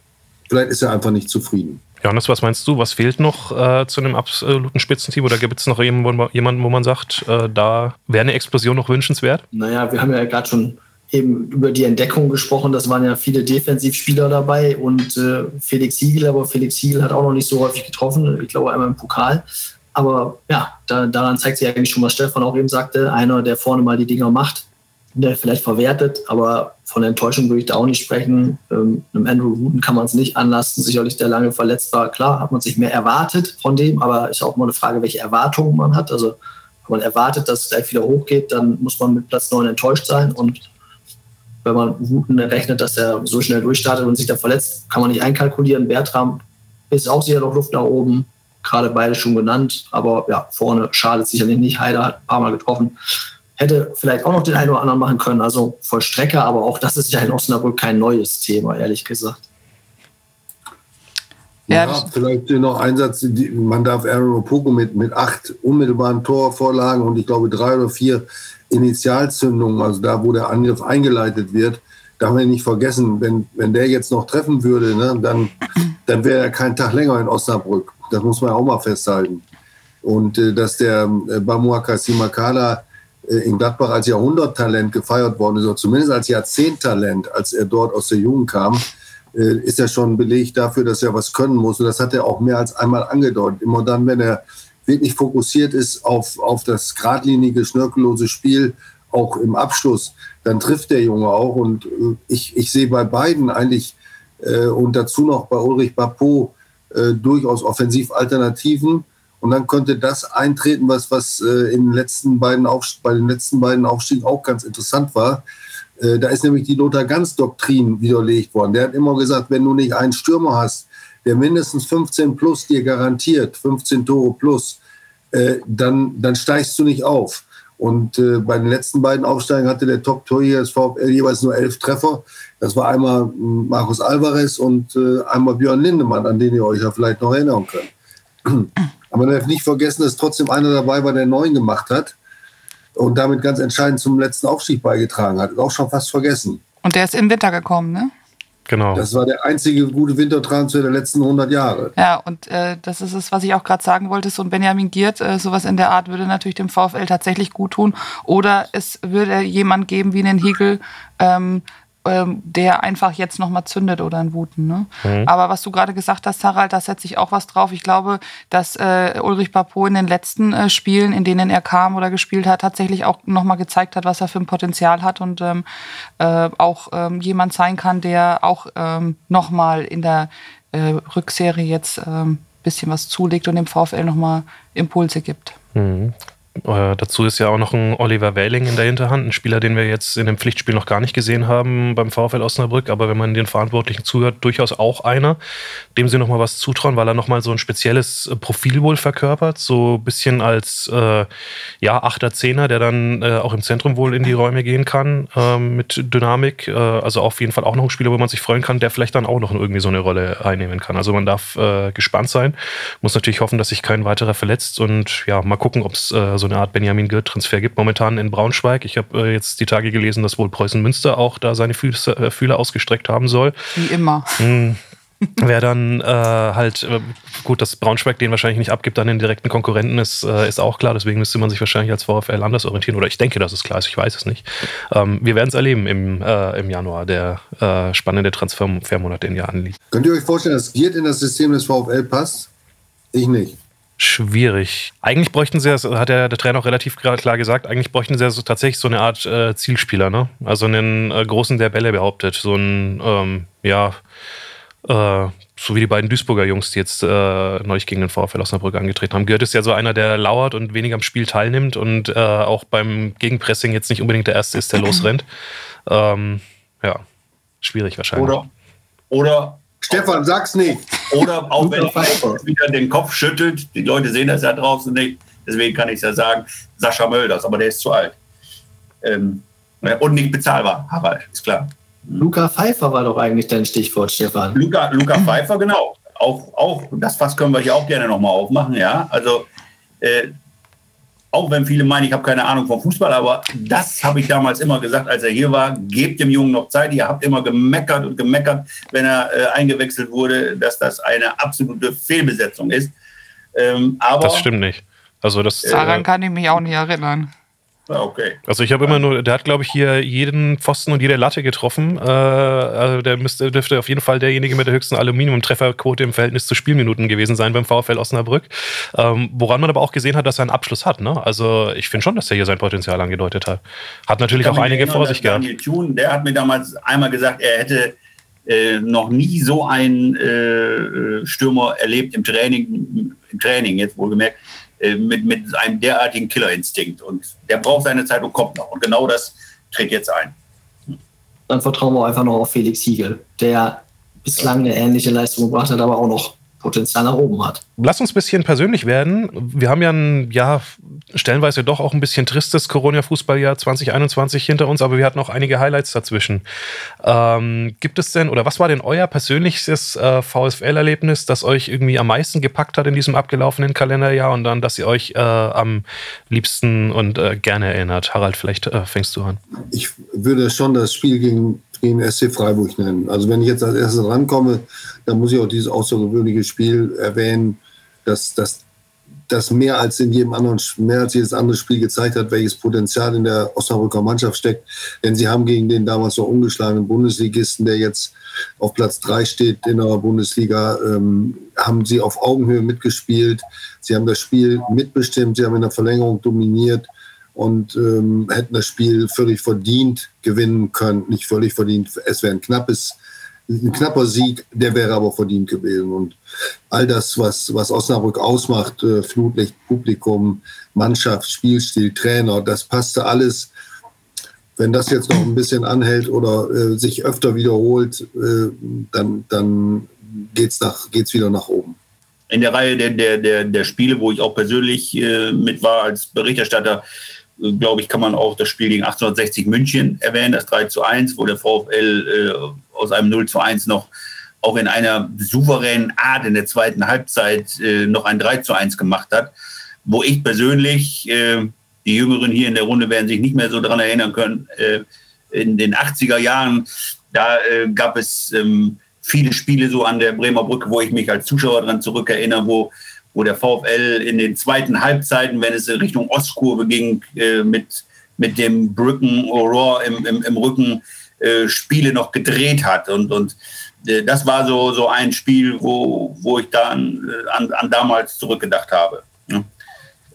[SPEAKER 1] Vielleicht ist er einfach nicht zufrieden.
[SPEAKER 3] Johannes, was meinst du? Was fehlt noch äh, zu einem absoluten Spitzenteam? Oder gibt es noch jemanden, wo man sagt, äh, da wäre eine Explosion noch wünschenswert?
[SPEAKER 6] Naja, wir haben ja gerade schon eben über die Entdeckung gesprochen. Das waren ja viele Defensivspieler dabei und äh, Felix Siegel, aber Felix Siegel hat auch noch nicht so häufig getroffen. Ich glaube einmal im Pokal. Aber ja, da, daran zeigt sich eigentlich schon, was Stefan auch eben sagte. Einer, der vorne mal die Dinger macht, der vielleicht verwertet, aber von Enttäuschung würde ich da auch nicht sprechen. Ähm, einem Andrew Wooten kann man es nicht anlasten, sicherlich der lange verletzt war. Klar, hat man sich mehr erwartet von dem, aber ist auch mal eine Frage, welche Erwartungen man hat. Also wenn man erwartet, dass es gleich wieder hochgeht, dann muss man mit Platz 9 enttäuscht sein und wenn man Wooten rechnet, dass er so schnell durchstartet und sich da verletzt, kann man nicht einkalkulieren. Bertram ist auch sicher noch Luft nach oben, gerade beide schon genannt, aber ja, vorne schadet sicherlich nicht. Heider hat ein paar Mal getroffen hätte vielleicht auch noch den einen oder anderen machen können, also Vollstrecker, aber auch das ist ja in Osnabrück kein neues Thema, ehrlich gesagt.
[SPEAKER 1] Ja, ja vielleicht noch ein Satz, man darf Aaron Opoku mit, mit acht unmittelbaren Torvorlagen und ich glaube drei oder vier Initialzündungen, also da, wo der Angriff eingeleitet wird, darf man nicht vergessen, wenn, wenn der jetzt noch treffen würde, ne, dann, dann wäre er kein Tag länger in Osnabrück. Das muss man auch mal festhalten. Und äh, dass der äh, Bamua Simakala äh, in Gladbach als Jahrhunderttalent gefeiert worden ist, oder zumindest als Jahrzehnttalent, als er dort aus der Jugend kam, äh, ist ja schon ein Beleg dafür, dass er was können muss. Und das hat er auch mehr als einmal angedeutet. Immer dann, wenn er wirklich fokussiert ist auf, auf das geradlinige, schnörkellose Spiel, auch im Abschluss, dann trifft der Junge auch. Und äh, ich, ich sehe bei beiden eigentlich äh, und dazu noch bei Ulrich Bapot äh, durchaus Offensivalternativen. Und dann könnte das eintreten, was, was äh, in den letzten beiden bei den letzten beiden Aufstiegen auch ganz interessant war. Äh, da ist nämlich die Lothar Ganz-Doktrin widerlegt worden. Der hat immer gesagt, wenn du nicht einen Stürmer hast, der mindestens 15 plus dir garantiert, 15 Tore plus, äh, dann, dann steigst du nicht auf. Und äh, bei den letzten beiden Aufsteigen hatte der Top-Torjäger des VfL jeweils nur elf Treffer. Das war einmal hm, Markus Alvarez und äh, einmal Björn Lindemann, an den ihr euch ja vielleicht noch erinnern könnt. Aber man darf nicht vergessen, dass trotzdem einer dabei war, der neun gemacht hat und damit ganz entscheidend zum letzten Aufstieg beigetragen hat. Auch schon fast vergessen.
[SPEAKER 5] Und der ist im Winter gekommen, ne?
[SPEAKER 1] Genau. Das war der einzige gute Wintertransfer der letzten 100 Jahre.
[SPEAKER 5] Ja, und äh, das ist es, was ich auch gerade sagen wollte. So ein Benjamin Giert, äh, sowas in der Art würde natürlich dem VfL tatsächlich gut tun. Oder es würde jemand geben wie einen Hegel, ähm, ähm, der einfach jetzt nochmal zündet oder ein Wuten. Ne? Mhm. Aber was du gerade gesagt hast, Harald, da setze ich auch was drauf. Ich glaube, dass äh, Ulrich Papo in den letzten äh, Spielen, in denen er kam oder gespielt hat, tatsächlich auch nochmal gezeigt hat, was er für ein Potenzial hat und ähm, äh, auch ähm, jemand sein kann, der auch ähm, nochmal in der äh, Rückserie jetzt ähm, bisschen was zulegt und dem VfL nochmal Impulse gibt.
[SPEAKER 3] Mhm. Äh, dazu ist ja auch noch ein Oliver Wähling in der Hinterhand, ein Spieler, den wir jetzt in dem Pflichtspiel noch gar nicht gesehen haben beim VfL Osnabrück, aber wenn man den Verantwortlichen zuhört, durchaus auch einer, dem sie nochmal was zutrauen, weil er nochmal so ein spezielles äh, Profil wohl verkörpert, so ein bisschen als äh, ja, Achter, Zehner, der dann äh, auch im Zentrum wohl in die Räume gehen kann ähm, mit Dynamik. Äh, also auf jeden Fall auch noch ein Spieler, wo man sich freuen kann, der vielleicht dann auch noch irgendwie so eine Rolle einnehmen kann. Also man darf äh, gespannt sein, muss natürlich hoffen, dass sich kein weiterer verletzt und ja, mal gucken, ob es so eine Art Benjamin Gürt-Transfer gibt momentan in Braunschweig. Ich habe äh, jetzt die Tage gelesen, dass wohl Preußen Münster auch da seine Füße, äh, Fühler ausgestreckt haben soll.
[SPEAKER 5] Wie immer.
[SPEAKER 3] Hm. Wer dann äh, halt, äh, gut, dass Braunschweig den wahrscheinlich nicht abgibt an den direkten Konkurrenten, ist, äh, ist auch klar. Deswegen müsste man sich wahrscheinlich als VfL anders orientieren. Oder ich denke, dass es klar ist, ich weiß es nicht. Ähm, wir werden es erleben im, äh, im Januar, der äh, spannende Transfermonat, den ja anliegt.
[SPEAKER 1] Könnt ihr euch vorstellen, dass Giert in das System des VfL passt? Ich nicht
[SPEAKER 3] schwierig. Eigentlich bräuchten sie, das hat ja der Trainer auch relativ klar gesagt, eigentlich bräuchten sie so, tatsächlich so eine Art äh, Zielspieler, ne? Also einen äh, großen, der Bälle behauptet. So ein, ähm, ja, Äh, so wie die beiden Duisburger Jungs, die jetzt äh, neulich gegen den VfL Osnabrück angetreten haben. Gehört ist ja so einer, der lauert und weniger am Spiel teilnimmt und äh, auch beim Gegenpressing jetzt nicht unbedingt der Erste ist, der losrennt. Ähm, ja, schwierig wahrscheinlich.
[SPEAKER 4] Oder, oder
[SPEAKER 1] Stefan, sag's nicht.
[SPEAKER 4] Oder auch wenn er wieder den Kopf schüttelt, die Leute sehen das ja draußen nicht, deswegen kann ich es ja sagen, Sascha Mölders, aber der ist zu alt. Ähm, und nicht bezahlbar, Harald, ist klar.
[SPEAKER 6] Luca Pfeiffer war doch eigentlich dein Stichwort, Stefan.
[SPEAKER 4] Luca, Luca Pfeiffer, genau. Auch, auch das Fass können wir hier auch gerne nochmal aufmachen, ja. Also, äh, auch wenn viele meinen, ich habe keine Ahnung vom Fußball, aber das habe ich damals immer gesagt, als er hier war, gebt dem Jungen noch Zeit. Ihr habt immer gemeckert und gemeckert, wenn er äh, eingewechselt wurde, dass das eine absolute Fehlbesetzung ist. Ähm, aber,
[SPEAKER 3] das stimmt nicht. Also das,
[SPEAKER 5] Daran äh, kann ich mich auch nicht erinnern.
[SPEAKER 4] Ah, okay.
[SPEAKER 3] Also ich habe immer nur, der hat glaube ich hier jeden Pfosten und jede Latte getroffen. Äh, also der müsste, dürfte auf jeden Fall derjenige mit der höchsten Aluminium-Trefferquote im Verhältnis zu Spielminuten gewesen sein beim VfL Osnabrück. Ähm, woran man aber auch gesehen hat, dass er einen Abschluss hat. Ne? Also ich finde schon, dass er hier sein Potenzial angedeutet hat. Hat natürlich auch einige erinnern, vor sich gehabt.
[SPEAKER 4] Daniel Thun, der hat mir damals einmal gesagt, er hätte äh, noch nie so einen äh, Stürmer erlebt im Training, im Training jetzt wohlgemerkt, äh, mit, mit einem derartigen Killerinstinkt. Und der braucht seine Zeit und kommt noch. Und genau das tritt jetzt ein.
[SPEAKER 6] Dann vertrauen wir einfach noch auf Felix Hiegel, der bislang eine ähnliche Leistung gebracht hat, aber auch noch Potenzial nach oben hat.
[SPEAKER 3] Lass uns ein bisschen persönlich werden. Wir haben ja ein, ja, stellenweise doch auch ein bisschen tristes Corona-Fußballjahr 2021 hinter uns, aber wir hatten auch einige Highlights dazwischen. Ähm, gibt es denn, oder was war denn euer persönlichstes äh, VSL-Erlebnis, das euch irgendwie am meisten gepackt hat in diesem abgelaufenen Kalenderjahr und dann, dass ihr euch äh, am liebsten und äh, gerne erinnert? Harald, vielleicht äh, fängst du an.
[SPEAKER 1] Ich würde schon das Spiel gegen gegen SC Freiburg nennen. Also wenn ich jetzt als erstes rankomme, dann muss ich auch dieses außergewöhnliche Spiel erwähnen, dass das das mehr als in jedem anderen, mehr als jedes andere Spiel gezeigt hat, welches Potenzial in der Osnabrücker Mannschaft steckt. Denn sie haben gegen den damals noch ungeschlagenen Bundesligisten, der jetzt auf Platz drei steht in der Bundesliga, ähm, haben sie auf Augenhöhe mitgespielt. Sie haben das Spiel mitbestimmt, sie haben in der Verlängerung dominiert und ähm, hätten das Spiel völlig verdient gewinnen können. Nicht völlig verdient, es wäre ein knappes, ein knapper Sieg, der wäre aber verdient gewesen. Und all das, was, was Osnabrück ausmacht, äh, Flutlicht, Publikum, Mannschaft, Spielstil, Trainer, das passte alles. Wenn das jetzt noch ein bisschen anhält oder äh, sich öfter wiederholt, äh, dann, dann geht es geht's wieder nach oben
[SPEAKER 4] in der Reihe der, der, der, der Spiele, wo ich auch persönlich äh, mit war als Berichterstatter, glaube ich, kann man auch das Spiel gegen 1860 München erwähnen, das 3 zu 1, wo der VfL äh, aus einem 0 zu 1 noch auch in einer souveränen Art in der zweiten Halbzeit äh, noch ein 3 zu 1 gemacht hat, wo ich persönlich, äh, die Jüngeren hier in der Runde werden sich nicht mehr so daran erinnern können, äh, in den 80er Jahren, da äh, gab es ähm, viele Spiele so an der Bremer Brücke, wo ich mich als Zuschauer daran zurückerinnere, wo wo der VfL in den zweiten Halbzeiten, wenn es in Richtung Ostkurve ging, äh, mit, mit dem Brücken Aurora im, im, im Rücken äh, Spiele noch gedreht hat. Und, und äh, das war so, so ein Spiel, wo, wo ich dann äh, an, an damals zurückgedacht habe.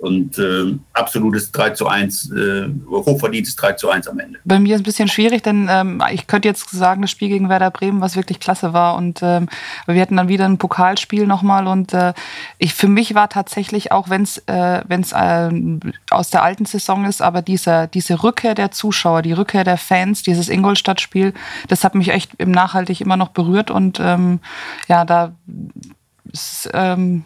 [SPEAKER 4] Und äh, absolutes 3 zu 1, äh, hochverdientes 3 zu 1 am Ende.
[SPEAKER 5] Bei mir ist es ein bisschen schwierig, denn ähm, ich könnte jetzt sagen, das Spiel gegen Werder Bremen, was wirklich klasse war. Und ähm, wir hatten dann wieder ein Pokalspiel nochmal. Und äh, ich, für mich war tatsächlich, auch wenn es äh, äh, aus der alten Saison ist, aber diese, diese Rückkehr der Zuschauer, die Rückkehr der Fans, dieses Ingolstadt-Spiel, das hat mich echt im Nachhaltig immer noch berührt. Und ähm, ja, da ist, ähm,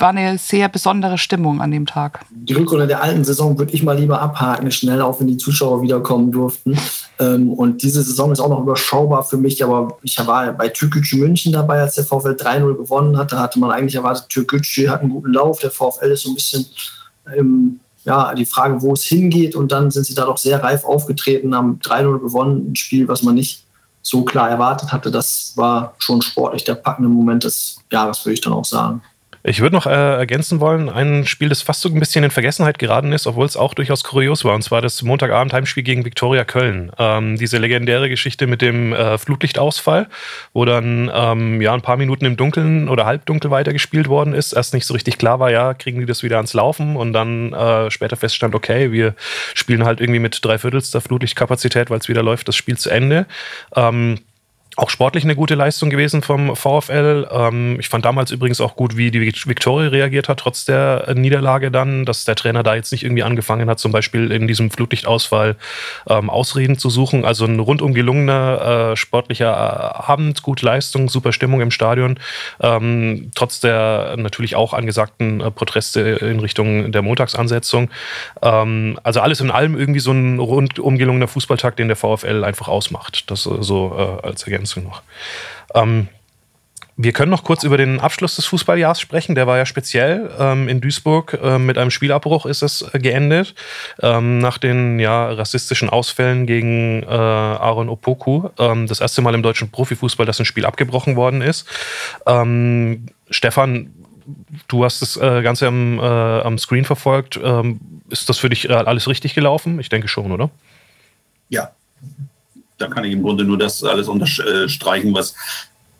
[SPEAKER 5] war eine sehr besondere Stimmung an dem Tag.
[SPEAKER 6] Die Rückrunde der alten Saison würde ich mal lieber abhaken, schnell auch wenn die Zuschauer wiederkommen durften. Ähm, und diese Saison ist auch noch überschaubar für mich, aber ich war bei Türkgücü München dabei, als der VfL 3-0 gewonnen hat. Da hatte man eigentlich erwartet, Türkgücü hat einen guten Lauf, der VfL ist so ein bisschen ähm, ja, die Frage, wo es hingeht. Und dann sind sie da doch sehr reif aufgetreten, haben 3-0 gewonnen, ein Spiel, was man nicht so klar erwartet hatte. Das war schon sportlich der packende Moment des Jahres, würde ich dann auch sagen.
[SPEAKER 3] Ich würde noch äh, ergänzen wollen, ein Spiel, das fast so ein bisschen in Vergessenheit geraten ist, obwohl es auch durchaus kurios war, und zwar das Montagabend-Heimspiel gegen Viktoria Köln. Ähm, diese legendäre Geschichte mit dem äh, Flutlichtausfall, wo dann ähm, ja ein paar Minuten im Dunkeln oder halbdunkel weitergespielt worden ist. Erst nicht so richtig klar war, ja, kriegen die das wieder ans Laufen und dann äh, später feststand, okay, wir spielen halt irgendwie mit dreiviertelster Flutlichtkapazität, weil es wieder läuft, das Spiel zu Ende. Ähm, auch sportlich eine gute Leistung gewesen vom VfL. Ähm, ich fand damals übrigens auch gut, wie die Viktoria reagiert hat, trotz der Niederlage dann, dass der Trainer da jetzt nicht irgendwie angefangen hat, zum Beispiel in diesem Flutlichtausfall ähm, Ausreden zu suchen. Also ein rundum gelungener äh, sportlicher Abend, gute Leistung, super Stimmung im Stadion, ähm, trotz der natürlich auch angesagten äh, Proteste in Richtung der Montagsansetzung. Ähm, also alles in allem irgendwie so ein rundum gelungener Fußballtag, den der VfL einfach ausmacht. Das so äh, als Ergänzung. Ergänzung noch. Ähm, wir können noch kurz über den Abschluss des Fußballjahrs sprechen. Der war ja speziell. Ähm, in Duisburg äh, mit einem Spielabbruch ist es äh, geendet. Ähm, nach den ja, rassistischen Ausfällen gegen äh, Aaron Opoku. Ähm, das erste Mal im deutschen Profifußball, dass ein Spiel abgebrochen worden ist. Ähm, Stefan, du hast das äh, Ganze am, äh, am Screen verfolgt. Ähm, ist das für dich äh, alles richtig gelaufen? Ich denke schon, oder?
[SPEAKER 4] Ja, da kann ich im Grunde nur das alles unterstreichen, was,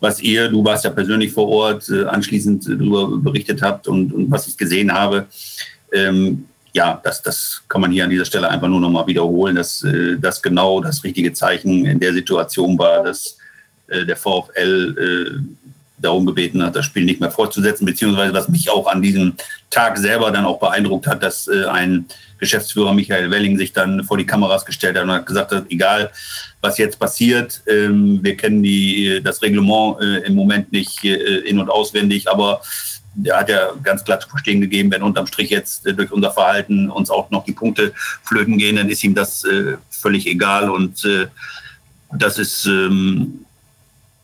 [SPEAKER 4] was ihr, du warst ja persönlich vor Ort, äh, anschließend darüber berichtet habt und, und was ich gesehen habe. Ähm, ja, das, das kann man hier an dieser Stelle einfach nur nochmal wiederholen, dass äh, das genau das richtige Zeichen in der Situation war, dass äh, der VfL darum gebeten hat, das Spiel nicht mehr fortzusetzen, beziehungsweise was mich auch an diesem Tag selber dann auch beeindruckt hat, dass ein Geschäftsführer Michael Welling sich dann vor die Kameras gestellt hat und hat gesagt hat, egal was jetzt passiert, ähm, wir kennen die, das Reglement äh, im Moment nicht äh, in- und auswendig, aber der hat ja ganz klar zu verstehen gegeben, wenn unterm Strich jetzt äh, durch unser Verhalten uns auch noch die Punkte flöten gehen, dann ist ihm das äh, völlig egal und äh, das ist ähm,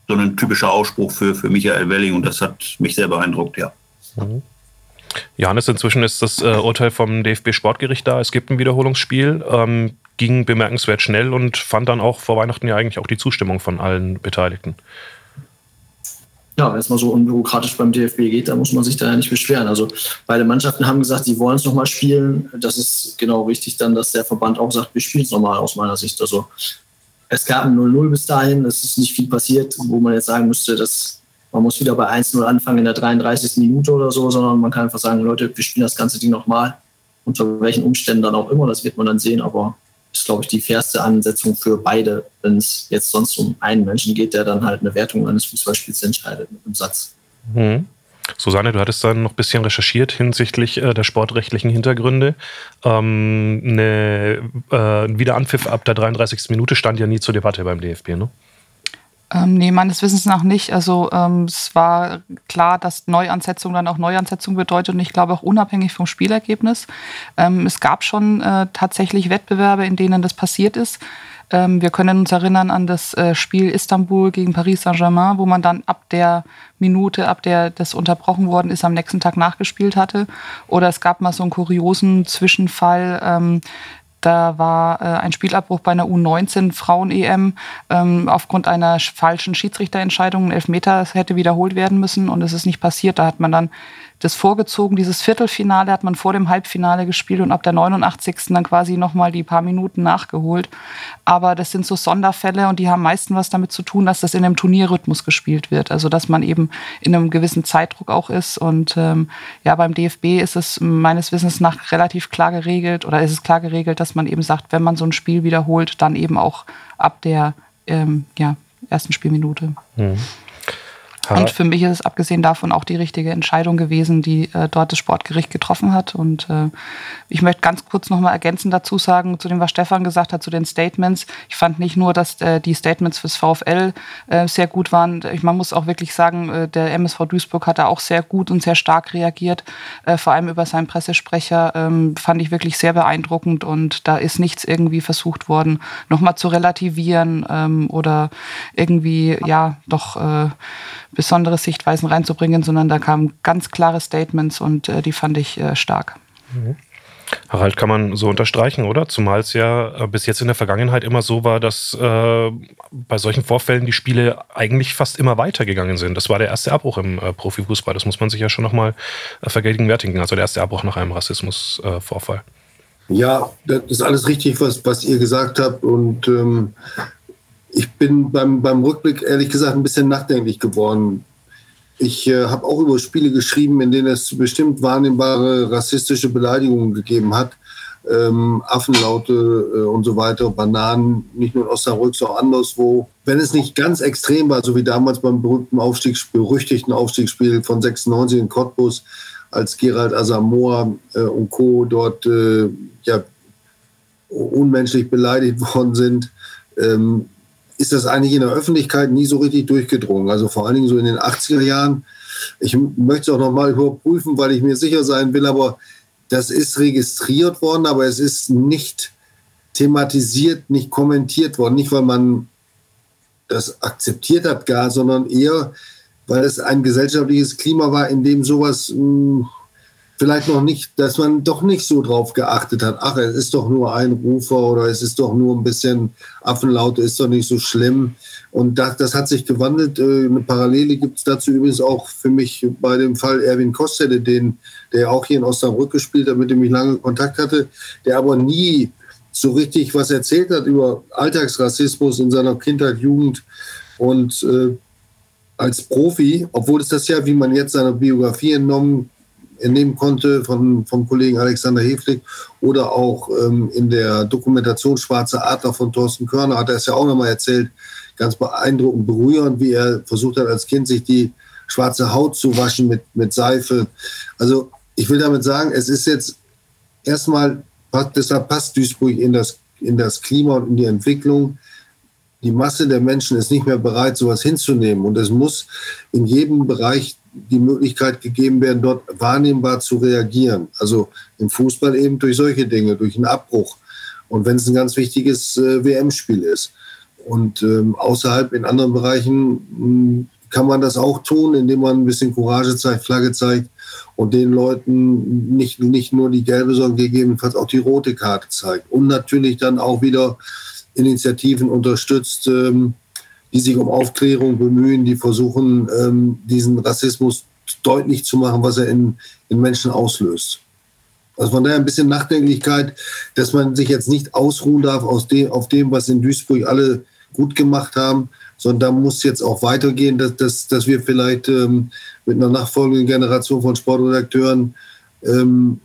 [SPEAKER 4] so ein typischer Ausspruch für, für Michael Welling und das hat mich sehr beeindruckt, ja. Mhm.
[SPEAKER 3] Johannes, inzwischen ist das äh, Urteil vom DFB Sportgericht da. Es gibt ein Wiederholungsspiel. Ähm, ging bemerkenswert schnell und fand dann auch vor Weihnachten ja eigentlich auch die Zustimmung von allen Beteiligten.
[SPEAKER 6] Ja, wenn es mal so unbürokratisch beim DFB geht, dann muss man sich da ja nicht beschweren. Also beide Mannschaften haben gesagt, sie wollen es nochmal spielen. Das ist genau richtig dann, dass der Verband auch sagt, wir spielen es nochmal aus meiner Sicht. Also es gab ein 0-0 bis dahin, es ist nicht viel passiert, wo man jetzt sagen müsste, dass man muss wieder bei 1-0 anfangen in der 33. Minute oder so, sondern man kann einfach sagen, Leute, wir spielen das ganze Ding nochmal. Unter welchen Umständen dann auch immer, das wird man dann sehen, aber ist, glaube ich, die fairste Ansetzung für beide, wenn es jetzt sonst um einen Menschen geht, der dann halt eine Wertung eines Fußballspiels entscheidet mit einem Satz.
[SPEAKER 3] Mhm. Susanne, du hattest dann noch ein bisschen recherchiert hinsichtlich äh, der sportrechtlichen Hintergründe. Ähm, eine, äh, ein Wiederanpfiff ab der 33. Minute stand ja nie zur Debatte beim DFB, ne?
[SPEAKER 5] Ähm, nee, meines Wissens nach nicht. Also ähm, es war klar, dass Neuansetzung dann auch Neuansetzung bedeutet und ich glaube auch unabhängig vom Spielergebnis. Ähm, es gab schon äh, tatsächlich Wettbewerbe, in denen das passiert ist. Ähm, wir können uns erinnern an das äh, Spiel Istanbul gegen Paris Saint-Germain, wo man dann ab der Minute, ab der das unterbrochen worden ist, am nächsten Tag nachgespielt hatte. Oder es gab mal so einen kuriosen Zwischenfall. Ähm, da war äh, ein Spielabbruch bei einer U19 Frauen-EM ähm, aufgrund einer falschen Schiedsrichterentscheidung. Ein Elfmeter hätte wiederholt werden müssen und es ist nicht passiert. Da hat man dann das vorgezogen. Dieses Viertelfinale hat man vor dem Halbfinale gespielt und ab der 89. dann quasi nochmal die paar Minuten nachgeholt. Aber das sind so Sonderfälle und die haben meistens was damit zu tun, dass das in einem Turnierrhythmus gespielt wird. Also dass man eben in einem gewissen Zeitdruck auch ist. Und ähm, ja, beim DFB ist es meines Wissens nach relativ klar geregelt oder ist es klar geregelt, dass man eben sagt, wenn man so ein Spiel wiederholt, dann eben auch ab der ähm, ja, ersten Spielminute. Mhm. Und für mich ist es abgesehen davon auch die richtige Entscheidung gewesen, die äh, dort das Sportgericht getroffen hat. Und äh, ich möchte ganz kurz nochmal ergänzend dazu sagen, zu dem, was Stefan gesagt hat, zu den Statements. Ich fand nicht nur, dass äh, die Statements fürs VfL äh, sehr gut waren. Ich, man muss auch wirklich sagen, äh, der MSV Duisburg hat da auch sehr gut und sehr stark reagiert. Äh, vor allem über seinen Pressesprecher ähm, fand ich wirklich sehr beeindruckend. Und da ist nichts irgendwie versucht worden, nochmal zu relativieren ähm, oder irgendwie, ja, doch äh, besondere Sichtweisen reinzubringen, sondern da kamen ganz klare Statements und äh, die fand ich äh, stark.
[SPEAKER 3] Mhm. Harald, kann man so unterstreichen, oder? Zumal es ja äh, bis jetzt in der Vergangenheit immer so war, dass äh, bei solchen Vorfällen die Spiele eigentlich fast immer weitergegangen sind. Das war der erste Abbruch im äh, Profifußball. Das muss man sich ja schon nochmal äh, vergegenwärtigen. Also der erste Abbruch nach einem Rassismusvorfall.
[SPEAKER 1] ja, das ist alles richtig, was, was ihr gesagt habt. Und ähm, ich bin beim, beim Rückblick ehrlich gesagt ein bisschen nachdenklich geworden. Ich äh, habe auch über Spiele geschrieben, in denen es bestimmt wahrnehmbare rassistische Beleidigungen gegeben hat. ähm, Affenlaute äh, und so weiter, Bananen, nicht nur in Osnabrück, sondern anderswo. Wenn es nicht ganz extrem war, so wie damals beim berühmten Aufstiegsspiel, berüchtigten Aufstiegsspiel von 96 in Cottbus, als Gerald Asamoah äh, und Co. dort äh, ja, unmenschlich beleidigt worden sind, ähm, ist das eigentlich in der Öffentlichkeit nie so richtig durchgedrungen. Also vor allen Dingen so in den 80er Jahren. Ich möchte es auch nochmal überprüfen, weil ich mir sicher sein will, aber das ist registriert worden, aber es ist nicht thematisiert, nicht kommentiert worden. Nicht, weil man das akzeptiert hat gar, sondern eher, weil es ein gesellschaftliches Klima war, in dem sowas mh, vielleicht noch nicht, dass man doch nicht so drauf geachtet hat. Ach, es ist doch nur ein Rufer oder es ist doch nur ein bisschen Affenlaute, ist doch nicht so schlimm. Und das, das hat sich gewandelt. Äh, eine Parallele gibt es dazu übrigens auch für mich bei dem Fall Erwin Kostede, den, der auch hier in Osnabrück gespielt hat, mit dem ich lange Kontakt hatte, der aber nie so richtig was erzählt hat über Alltagsrassismus in seiner Kindheit, Jugend und äh, als Profi, obwohl es das ja, wie man jetzt seiner Biografie entnommen entnehmen konnte von, vom Kollegen Alexander Heflik oder auch ähm, in der Dokumentation Schwarze Adler von Thorsten Körner hat er es ja auch nochmal erzählt, ganz beeindruckend, berührend, wie er versucht hat, als Kind sich die schwarze Haut zu waschen mit, mit Seife. Also ich will damit sagen, es ist jetzt erstmal, deshalb passt Duisburg in das, in das Klima und in die Entwicklung. Die Masse der Menschen ist nicht mehr bereit, sowas hinzunehmen. Und es muss in jedem Bereich die Möglichkeit gegeben werden, dort wahrnehmbar zu reagieren. Also im Fußball eben durch solche Dinge, durch einen Abbruch. Und wenn es ein ganz wichtiges äh, WM-Spiel ist. Und ähm, außerhalb in anderen Bereichen mh, hm, kann man das auch tun, indem man ein bisschen Courage zeigt, Flagge zeigt und den Leuten nicht, nicht nur die gelbe, sondern gegebenenfalls auch die rote Karte zeigt. Und natürlich dann auch wieder Initiativen unterstützt, ähm, die sich um Aufklärung bemühen, die versuchen, ähm, diesen Rassismus deutlich zu machen, was er in, in Menschen auslöst. Also von daher ein bisschen Nachdenklichkeit, dass man sich jetzt nicht ausruhen darf aus dem, auf dem, was in Duisburg alle gut gemacht haben, sondern da muss jetzt auch weitergehen, dass, dass, dass wir vielleicht ähm, mit einer nachfolgenden Generation von Sportredakteuren ähm,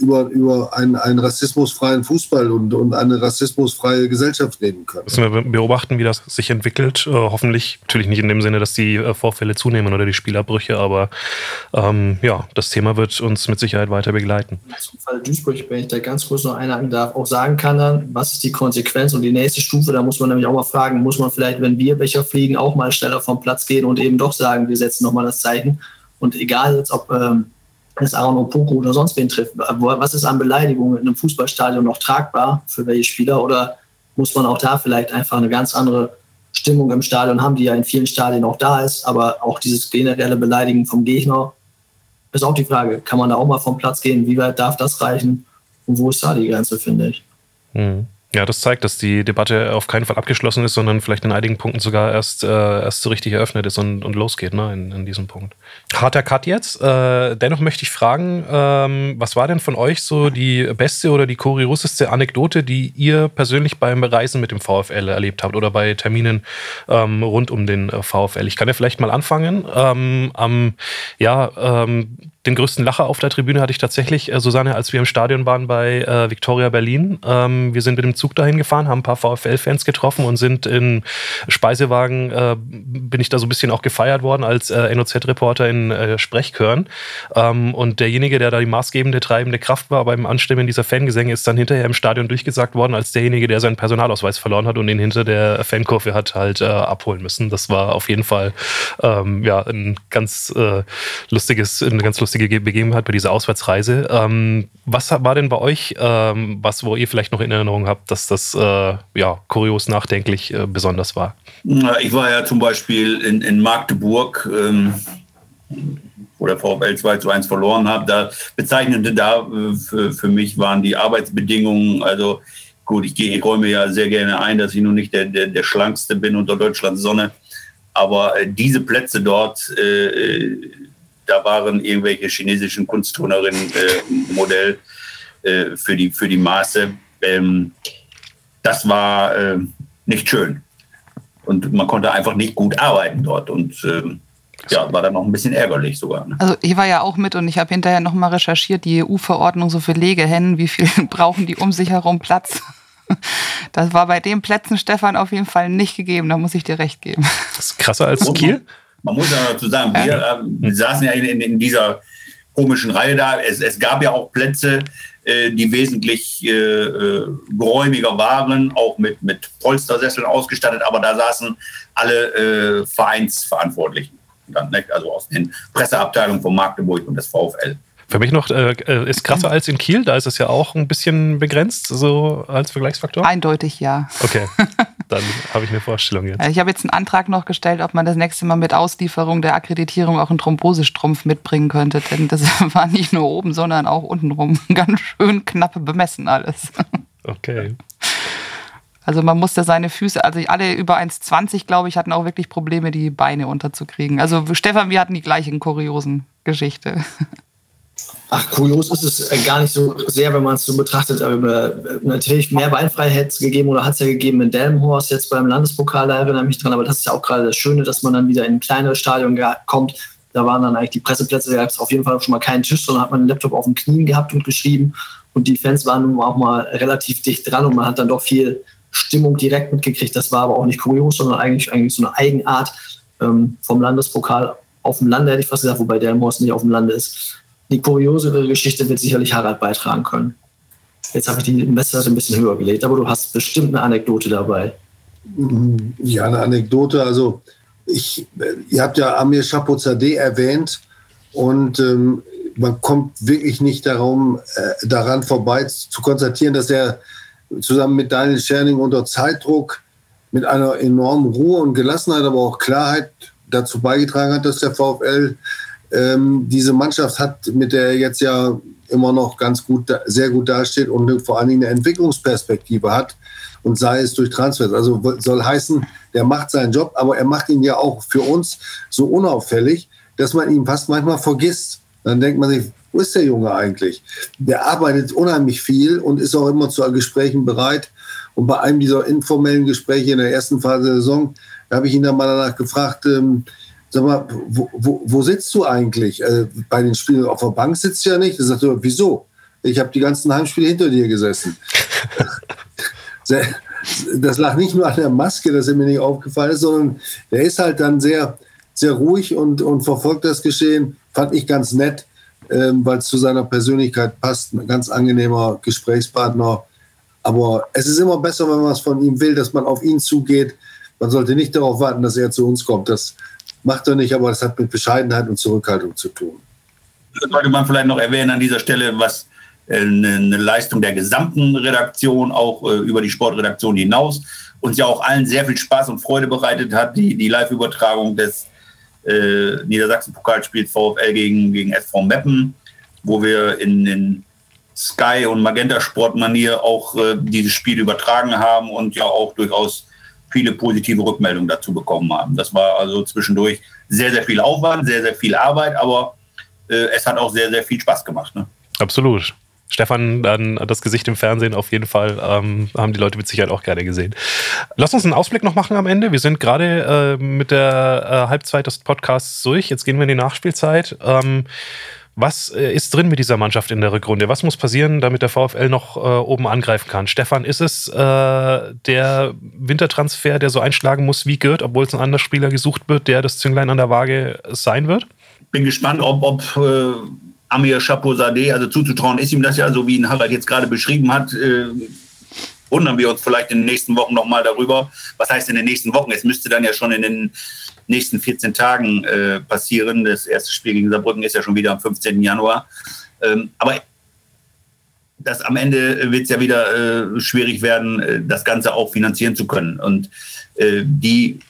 [SPEAKER 1] über, über einen, einen rassismusfreien Fußball und, und eine rassismusfreie Gesellschaft reden können.
[SPEAKER 3] Müssen wir beobachten, wie das sich entwickelt. Äh, hoffentlich, natürlich nicht in dem Sinne, dass die äh, Vorfälle zunehmen oder die Spielabbrüche, aber ähm, ja, das Thema wird uns mit Sicherheit weiter begleiten.
[SPEAKER 6] Zum Fall Duisburg, wenn ich da ganz kurz noch einhaken darf, auch sagen kann dann, was ist die Konsequenz und die nächste Stufe, da muss man nämlich auch mal fragen, muss man vielleicht, wenn Bierbecher fliegen, auch mal schneller vom Platz gehen und eben doch sagen, wir setzen nochmal das Zeichen. Und egal jetzt, ob ähm, es Aaron Opoku oder sonst wen trifft. Was ist an Beleidigungen in einem Fußballstadion noch tragbar für welche Spieler? Oder muss man auch da vielleicht einfach eine ganz andere Stimmung im Stadion haben, die ja in vielen Stadien auch da ist, aber auch dieses generelle Beleidigen vom Gegner ist auch die Frage, kann man da auch mal vom Platz gehen? Wie weit darf das reichen? Und wo ist da die Grenze, finde ich?
[SPEAKER 3] Mhm. Ja, das zeigt, dass die Debatte auf keinen Fall abgeschlossen ist, sondern vielleicht in einigen Punkten sogar erst, äh, erst so richtig eröffnet ist und, und losgeht ne, in, in diesem Punkt. Harter Cut jetzt. Äh, dennoch möchte ich fragen, ähm, was war denn von euch so die beste oder die kurioseste Anekdote, die ihr persönlich beim Reisen mit dem VfL erlebt habt oder bei Terminen ähm, rund um den äh, VfL? Ich kann ja vielleicht mal anfangen. Ähm, am, ja, ähm, den größten Lacher auf der Tribüne hatte ich tatsächlich, äh, Susanne, als wir im Stadion waren bei äh, Victoria Berlin. Ähm, wir sind mit dem Zug dahin gefahren, haben ein paar VfL-Fans getroffen und sind in Speisewagen, äh, bin ich da so ein bisschen auch gefeiert worden als äh, NOZ-Reporter in äh, Sprechchören. Ähm, und derjenige, der da die maßgebende, treibende Kraft war beim Anstimmen dieser Fangesänge, ist dann hinterher im Stadion durchgesagt worden als derjenige, der seinen Personalausweis verloren hat und ihn hinter der Fankurve hat halt äh, abholen müssen. Das war auf jeden Fall ähm, ja, ein ganz äh, lustiges, eine ganz lustige lustige Begebenheit bei dieser Auswärtsreise. Ähm, was war denn bei euch, ähm, was, wo ihr vielleicht noch in Erinnerung habt, dass das äh, ja, kurios nachdenklich äh, besonders war?
[SPEAKER 4] Ich war ja zum Beispiel in, in Magdeburg, ähm, wo der VfL 2 zu 1 verloren hat. Da bezeichnete da äh, für, für mich waren die Arbeitsbedingungen, also gut, ich, ich räume ja sehr gerne ein, dass ich nun nicht der, der, der schlankste bin unter Deutschlands Sonne. Aber äh, diese Plätze dort äh, da waren irgendwelche chinesischen Kunstturnerinnen äh, Modell äh, für, die, für die Maße. Ähm, das war äh, nicht schön. Und man konnte einfach nicht gut arbeiten dort. Und ähm, ja, war dann noch ein bisschen ärgerlich sogar. Ne?
[SPEAKER 5] Also ich war ja auch mit und ich habe hinterher nochmal recherchiert, die EU-Verordnung so für Legehennen, wie viel brauchen die um sich herum Platz? Das war bei den Plätzen, Stefan, auf jeden Fall nicht gegeben, da muss ich dir recht geben.
[SPEAKER 3] Das ist krasser als Kiel?
[SPEAKER 4] Man muss ja dazu sagen, wir, äh, wir saßen ja in, in, dieser komischen Reihe da. Es, es gab ja auch Plätze, äh, die wesentlich äh, äh, geräumiger waren, auch mit, mit Polstersesseln ausgestattet, aber da saßen alle äh, Vereinsverantwortlichen. Dann, ne? Also aus den Presseabteilungen von Magdeburg und des VfL.
[SPEAKER 3] Für mich noch äh, äh, ist krasser als in Kiel, da ist es ja auch ein bisschen begrenzt, so als Vergleichsfaktor.
[SPEAKER 5] Eindeutig ja.
[SPEAKER 3] Okay, dann habe ich eine Vorstellung jetzt.
[SPEAKER 5] Ich habe jetzt einen Antrag noch gestellt, ob man das nächste Mal mit Auslieferung der Akkreditierung auch einen Thrombosestrumpf mitbringen könnte, denn das war nicht nur oben, sondern auch untenrum ganz schön knappe bemessen alles.
[SPEAKER 3] Okay.
[SPEAKER 5] Also man musste seine Füße, also alle über 1,20 glaube ich, hatten auch wirklich Probleme, die Beine unterzukriegen. Also Stefan, wir hatten die gleichen kuriosen Geschichte.
[SPEAKER 6] Ach, kurios ist es äh, gar nicht so sehr, wenn man es so betrachtet. Aber äh, natürlich mehr Beinfreiheit gegeben oder hat es ja gegeben in Delmenhorst jetzt beim Landespokal, da erinnere ich mich dran. Aber das ist ja auch gerade das Schöne, dass man dann wieder in ein kleineres Stadion kommt. Da waren dann eigentlich die Presseplätze, da gab es auf jeden Fall schon mal keinen Tisch, sondern hat man den Laptop auf den Knien gehabt und geschrieben. Und die Fans waren nun auch mal relativ dicht dran und man hat dann doch viel Stimmung direkt mitgekriegt. Das war aber auch nicht kurios, sondern eigentlich, eigentlich so eine Eigenart ähm, vom Landespokal auf dem Lande, hätte ich fast gesagt, wobei Delmenhorst nicht auf dem Lande ist die kuriosere Geschichte wird sicherlich Harald beitragen können. Jetzt habe ich die Messlatte ein bisschen höher gelegt, aber du hast bestimmt eine Anekdote dabei.
[SPEAKER 1] Ja, eine Anekdote. Also, ich, ihr habt ja Amir Chapozadeh erwähnt und ähm, man kommt wirklich nicht darum, äh, daran vorbei zu konstatieren, dass er zusammen mit Daniel Scherning unter Zeitdruck mit einer enormen Ruhe und Gelassenheit, aber auch Klarheit dazu beigetragen hat, dass der VfL ähm, diese Mannschaft hat, mit der er jetzt ja immer noch ganz gut, sehr gut dasteht und vor allen Dingen eine Entwicklungsperspektive hat und sei es durch Transfers. Also soll heißen, der macht seinen Job, aber er macht ihn ja auch für uns so unauffällig, dass man ihn fast manchmal vergisst. Dann denkt man sich, wo ist der Junge eigentlich? Der arbeitet unheimlich viel und ist auch immer zu Gesprächen bereit. Und bei einem dieser informellen Gespräche in der ersten Phase der Saison, da habe ich ihn dann mal danach gefragt, ähm, sag mal, wo, wo, wo sitzt du eigentlich? Äh, bei den Spielen auf der Bank sitzt du ja nicht. Er sagt, wieso? Ich habe die ganzen Heimspiele hinter dir gesessen. das lag nicht nur an der Maske, dass er mir nicht aufgefallen ist, sondern der ist halt dann sehr, sehr ruhig und, und verfolgt das Geschehen. Fand ich ganz nett, ähm, weil es zu seiner Persönlichkeit passt. Ein ganz angenehmer Gesprächspartner. Aber es ist immer besser, wenn man es von ihm will, dass man auf ihn zugeht. Man sollte nicht darauf warten, dass er zu uns kommt. Das, macht er nicht, aber das hat mit Bescheidenheit und Zurückhaltung zu tun.
[SPEAKER 4] Das sollte man vielleicht noch erwähnen an dieser Stelle, was äh, eine Leistung der gesamten Redaktion, auch äh, über die Sportredaktion hinaus, uns ja auch allen sehr viel Spaß und Freude bereitet hat, die, die Live-Übertragung des äh, Niedersachsen-Pokalspiels VfL gegen, gegen SV Meppen, wo wir in, in Sky- und Magenta-Sport-Manier auch äh, dieses Spiel übertragen haben und ja auch durchaus viele positive Rückmeldungen dazu bekommen haben. Das war also zwischendurch sehr, sehr viel Aufwand, sehr, sehr viel Arbeit, aber äh, es hat auch sehr, sehr viel Spaß gemacht. Ne?
[SPEAKER 3] Absolut. Stefan, dann das Gesicht im Fernsehen auf jeden Fall ähm, haben die Leute mit Sicherheit auch gerne gesehen. Lass uns einen Ausblick noch machen am Ende. Wir sind gerade äh, mit der äh, Halbzeit des Podcasts durch. Jetzt gehen wir in die Nachspielzeit. Ähm, was äh, ist drin mit dieser Mannschaft in der Rückrunde? Was muss passieren, damit der VfL noch äh, oben angreifen kann? Stefan, ist es äh, der Wintertransfer, der so einschlagen muss wie Gürt, obwohl es ein anderer Spieler gesucht wird, der das Zünglein an der Waage sein wird?
[SPEAKER 4] Bin gespannt, ob, ob äh, Amir Chapeau-Sadeh, also zuzutrauen ist ihm das ja, so wie ihn Harald jetzt gerade beschrieben hat. Äh, wundern wir uns vielleicht in den nächsten Wochen nochmal darüber. Was heißt in den nächsten Wochen? Es müsste dann ja schon in den nächsten 14 Tagen äh, passieren. Das erste Spiel gegen Saarbrücken ist ja schon wieder am 15. Januar. Ähm, aber das am Ende wird es ja wieder äh, schwierig werden, äh, das Ganze auch finanzieren zu können. Und äh, die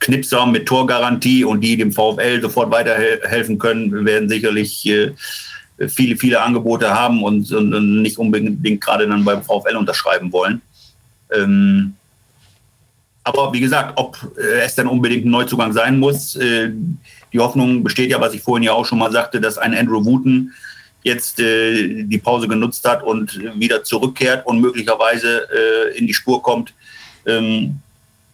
[SPEAKER 4] Knipser mit Torgarantie und die dem VfL sofort weiterhelfen können, werden sicherlich äh, viele, viele Angebote haben und, und, nicht unbedingt gerade dann beim VfL unterschreiben wollen. Ähm, aber wie gesagt, ob äh, es dann unbedingt ein Neuzugang sein muss, äh, die Hoffnung besteht ja, was ich vorhin ja auch schon mal sagte, dass ein Andrew Wooten jetzt äh, die Pause genutzt hat und wieder zurückkehrt und möglicherweise in die Spur kommt, ähm,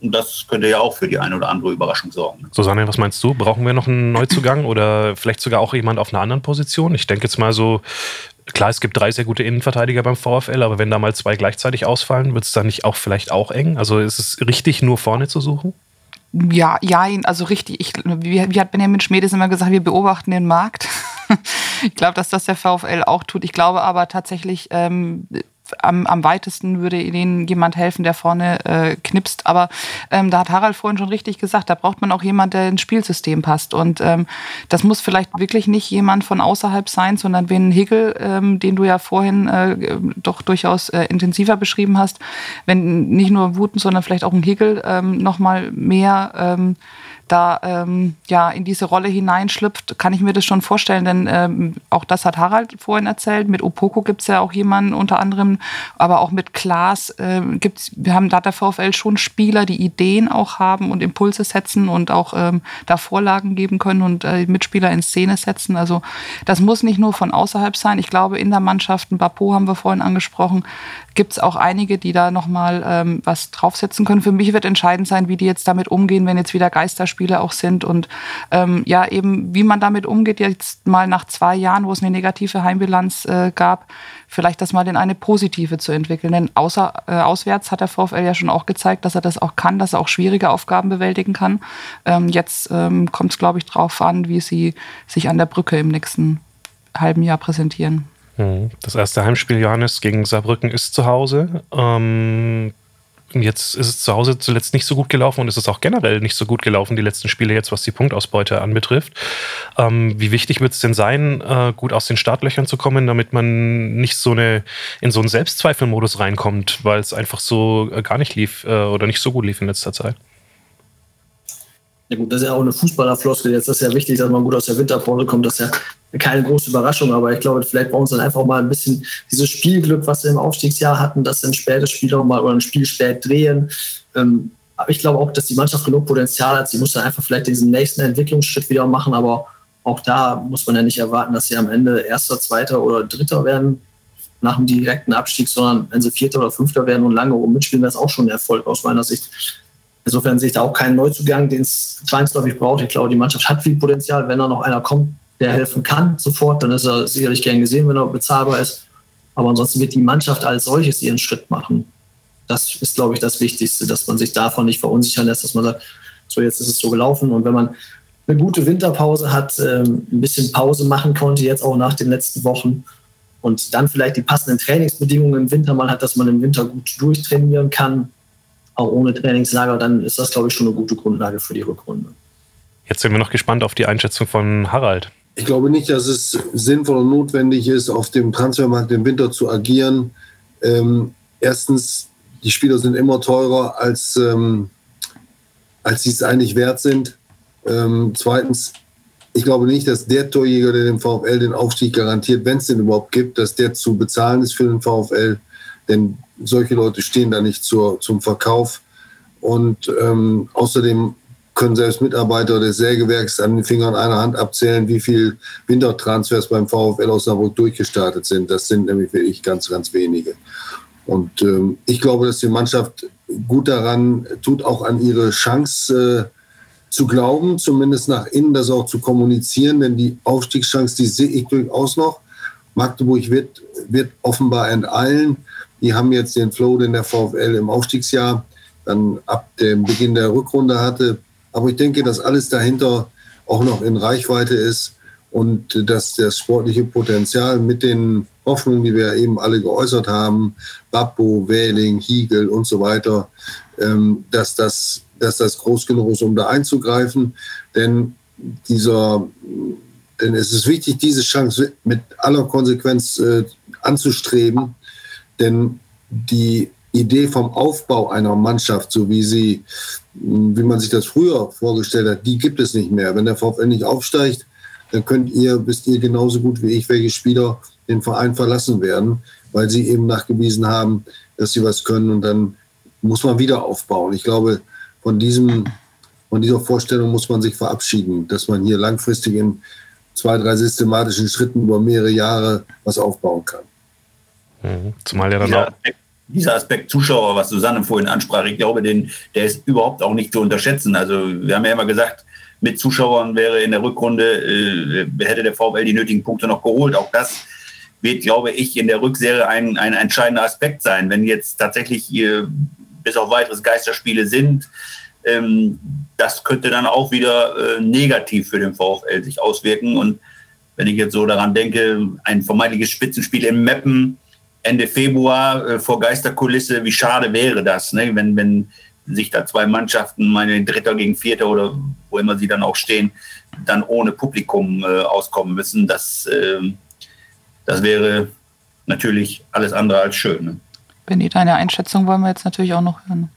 [SPEAKER 4] Und das könnte ja auch für die eine oder andere Überraschung sorgen. Ne?
[SPEAKER 3] Susanne, was meinst du? Brauchen wir noch einen Neuzugang oder vielleicht sogar auch jemand auf einer anderen Position? Ich denke jetzt mal so, klar, es gibt drei sehr gute Innenverteidiger beim VfL, aber wenn da mal zwei gleichzeitig ausfallen, wird es dann nicht auch vielleicht auch eng? Also ist es richtig, nur vorne zu suchen?
[SPEAKER 5] Ja, ja, also richtig. Ich, wie, wie hat Benjamin Schmedes immer gesagt, wir beobachten den Markt. ich glaube, dass das der VfL auch tut. Ich glaube aber tatsächlich, ähm, am, am weitesten würde ihnen jemand helfen, der vorne äh, knipst. Aber ähm, da hat Harald vorhin schon richtig gesagt, da braucht man auch jemand, der ins Spielsystem passt. Und ähm, das muss vielleicht wirklich nicht jemand von außerhalb sein, sondern wenn Hickel, ähm, den du ja vorhin äh, doch durchaus äh, intensiver beschrieben hast, wenn nicht nur Wuten, sondern vielleicht auch ein Hickel ähm, nochmal mehr ähm, da ähm, ja in diese Rolle hineinschlüpft, kann ich mir das schon vorstellen, denn ähm, auch das hat Harald vorhin erzählt. Mit Opoko gibt es ja auch jemanden unter anderem, aber auch mit Klaas äh, gibt's, wir haben da der VfL schon Spieler, die Ideen auch haben und Impulse setzen und auch ähm, da Vorlagen geben können und äh, Mitspieler in Szene setzen. Also das muss nicht nur von außerhalb sein. Ich glaube, in der Mannschaft, ein Bapo haben wir vorhin angesprochen, gibt es auch einige, die da nochmal ähm, was draufsetzen können. Für mich wird entscheidend sein, wie die jetzt damit umgehen, wenn jetzt wieder Geisterspiele auch sind und ähm, ja, eben wie man damit umgeht, jetzt mal nach zwei Jahren, wo es eine negative Heimbilanz äh, gab, vielleicht das mal in eine positive zu entwickeln. Denn außer, äh, auswärts hat der VfL ja schon auch gezeigt, dass er das auch kann, dass er auch schwierige Aufgaben bewältigen kann. Ähm, jetzt ähm, kommt es, glaube ich, darauf an, wie sie sich an der Brücke im nächsten halben Jahr präsentieren.
[SPEAKER 3] Mhm. Das erste Heimspiel Johannes gegen Saarbrücken ist zu Hause. Ähm, jetzt ist es zu Hause zuletzt nicht so gut gelaufen und es ist auch generell nicht so gut gelaufen, die letzten Spiele jetzt, was die Punktausbeute anbetrifft. Ähm, wie wichtig wird es denn sein, äh, gut aus den Startlöchern zu kommen, damit man nicht so eine, in so einen Selbstzweifelmodus reinkommt, weil es einfach so äh, gar nicht lief äh, oder nicht so gut lief in letzter Zeit?
[SPEAKER 6] Ja gut, das ist ja auch eine Fußballerfloskel. Jetzt ist ja wichtig, dass man gut aus der Winterpause kommt. Das ist ja keine große Überraschung, aber ich glaube, vielleicht brauchen sie dann einfach mal ein bisschen dieses Spielglück, was sie im Aufstiegsjahr hatten, dass sie ein spätes Spiel auch mal oder ein Spiel spät drehen. Ähm, aber ich glaube auch, dass die Mannschaft genug Potenzial hat. Sie muss dann einfach vielleicht diesen nächsten Entwicklungsschritt wieder machen, aber auch da muss man ja nicht erwarten, dass sie am Ende Erster, Zweiter oder Dritter werden nach dem direkten Abstieg, sondern wenn sie Vierter oder Fünfter werden und lange oben mitspielen, wäre es auch schon ein Erfolg aus meiner Sicht. Insofern sehe ich da auch keinen Neuzugang, den es zwangsläufig braucht. Ich glaube, die Mannschaft hat viel Potenzial. Wenn da noch einer kommt, der helfen kann sofort, dann ist er sicherlich gern gesehen, wenn er bezahlbar ist. Aber ansonsten wird die Mannschaft als solches ihren Schritt machen. Das ist, glaube ich, das Wichtigste, dass man sich davon nicht verunsichern lässt, dass man sagt, so jetzt ist es so gelaufen. Und wenn man eine gute Winterpause hat, ähm, ein bisschen Pause machen konnte, jetzt auch nach den letzten Wochen und dann vielleicht die passenden Trainingsbedingungen im Winter mal hat, dass man im Winter gut durchtrainieren kann, auch ohne Trainingslager, dann ist das, glaube ich, schon eine gute Grundlage für die Rückrunde.
[SPEAKER 3] Jetzt sind wir noch gespannt auf die Einschätzung von Harald.
[SPEAKER 1] Ich glaube nicht, dass es sinnvoll und notwendig ist, auf dem Transfermarkt im Winter zu agieren. Ähm, erstens, die Spieler sind immer teurer, als, ähm, als sie es eigentlich wert sind. Ähm, zweitens, ich glaube nicht, dass der Torjäger, der dem VfL den Aufstieg garantiert, wenn es den überhaupt gibt, dass der zu bezahlen ist für den VfL. Denn solche Leute stehen da nicht zur, zum Verkauf. Und ähm, außerdem können selbst Mitarbeiter des Sägewerks an den Fingern einer Hand abzählen, wie viel Wintertransfers beim VfL Osnabrück durchgestartet sind. Das sind nämlich wirklich ganz, ganz wenige. Und ähm, ich glaube, dass die Mannschaft gut daran tut, auch an ihre Chance äh, zu glauben, zumindest nach innen das auch zu kommunizieren, denn die Aufstiegschance, die sehe ich durchaus noch. Magdeburg wird, wird offenbar enteilen. Die haben jetzt den Flow, den der VfL im Aufstiegsjahr dann ab dem Beginn der Rückrunde hatte, aber ich denke, dass alles dahinter auch noch in Reichweite ist und dass das sportliche Potenzial mit den Hoffnungen, die wir eben alle geäußert haben, Babbo, Wähling, Hiegel und so weiter, ähm, dass, das, dass das groß genug ist, um da einzugreifen. Denn dieser, denn es ist wichtig, diese Chance mit aller Konsequenz äh, anzustreben, denn die Idee vom Aufbau einer Mannschaft, so wie sie, wie man sich das früher vorgestellt hat, die gibt es nicht mehr. Wenn der VfL nicht aufsteigt, dann könnt ihr, wisst ihr genauso gut wie ich, welche Spieler den Verein verlassen werden, weil sie eben nachgewiesen haben, dass sie was können und dann muss man wieder aufbauen. Ich glaube, von diesem, von dieser Vorstellung muss man sich verabschieden, dass man hier langfristig in zwei, drei systematischen Schritten über mehrere Jahre was aufbauen kann.
[SPEAKER 3] Mhm. Zumal ja dann ja. auch
[SPEAKER 4] dieser Aspekt Zuschauer, was Susanne vorhin ansprach, ich glaube, den, der ist überhaupt auch nicht zu unterschätzen. Also wir haben ja immer gesagt, mit Zuschauern wäre in der Rückrunde, äh, hätte der VfL die nötigen Punkte noch geholt. Auch das wird, glaube ich, in der Rückserie ein, ein entscheidender Aspekt sein. Wenn jetzt tatsächlich äh, bis auf weiteres Geisterspiele sind, ähm, das könnte dann auch wieder äh, negativ für den VfL sich auswirken. Und wenn ich jetzt so daran denke, ein vermeintliches Spitzenspiel im Meppen Ende Februar äh, vor Geisterkulisse, wie schade wäre das, ne? wenn, wenn sich da zwei Mannschaften, meine Dritter gegen Vierter oder wo immer sie dann auch stehen, dann ohne Publikum äh, auskommen müssen. Das, äh, das wäre natürlich alles andere als schön. Ne?
[SPEAKER 5] Benny, deine Einschätzung wollen wir jetzt natürlich auch noch hören.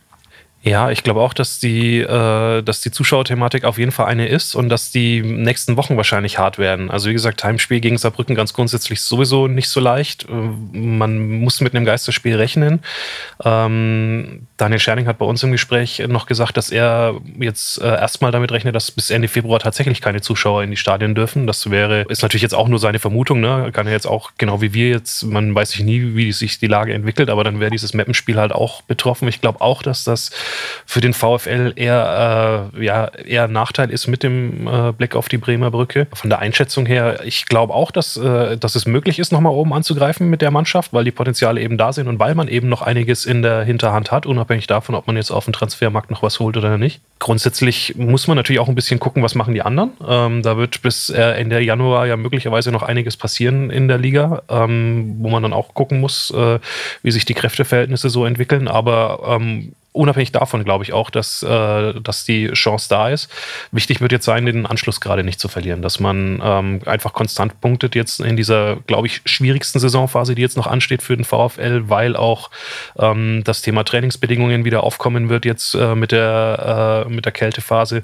[SPEAKER 3] Ja, ich glaube auch, dass die, äh, dass die Zuschauerthematik auf jeden Fall eine ist und dass die nächsten Wochen wahrscheinlich hart werden. Also wie gesagt, Heimspiel gegen Saarbrücken ganz grundsätzlich sowieso nicht so leicht. Äh, man muss mit einem Geisterspiel rechnen. Ähm, Daniel Scherning hat bei uns im Gespräch noch gesagt, dass er jetzt äh, erstmal damit rechnet, dass bis Ende Februar tatsächlich keine Zuschauer in die Stadien dürfen. Das wäre, ist natürlich jetzt auch nur seine Vermutung, ne? Kann er jetzt auch, genau wie wir jetzt, man weiß sich nie, wie sich die Lage entwickelt, aber dann wäre dieses Mappenspiel halt auch betroffen. Ich glaube auch, dass das für den VfL eher, äh, ja, eher ein Nachteil ist mit dem äh, Blick auf die Bremer Brücke. Von der Einschätzung her, ich glaube auch, dass, äh, dass es möglich ist, nochmal oben anzugreifen mit der Mannschaft, weil die Potenziale eben da sind und weil man eben noch einiges in der Hinterhand hat, unabhängig davon, ob man jetzt auf dem Transfermarkt noch was holt oder nicht. Grundsätzlich muss man natürlich auch ein bisschen gucken, was machen die anderen. Ähm, da wird bis äh, Ende Januar ja möglicherweise noch einiges passieren in der Liga, ähm, wo man dann auch gucken muss, äh, wie sich die Kräfteverhältnisse so entwickeln. Aber ähm, unabhängig davon glaube ich auch, dass, äh, dass die Chance da ist. Wichtig wird jetzt sein, den Anschluss gerade nicht zu verlieren, dass man ähm, einfach konstant punktet jetzt in dieser, glaube ich, schwierigsten Saisonphase, die jetzt noch ansteht für den VfL, weil auch ähm, das Thema Trainingsbedingungen wieder aufkommen wird jetzt äh, mit, der, äh, mit der Kältephase.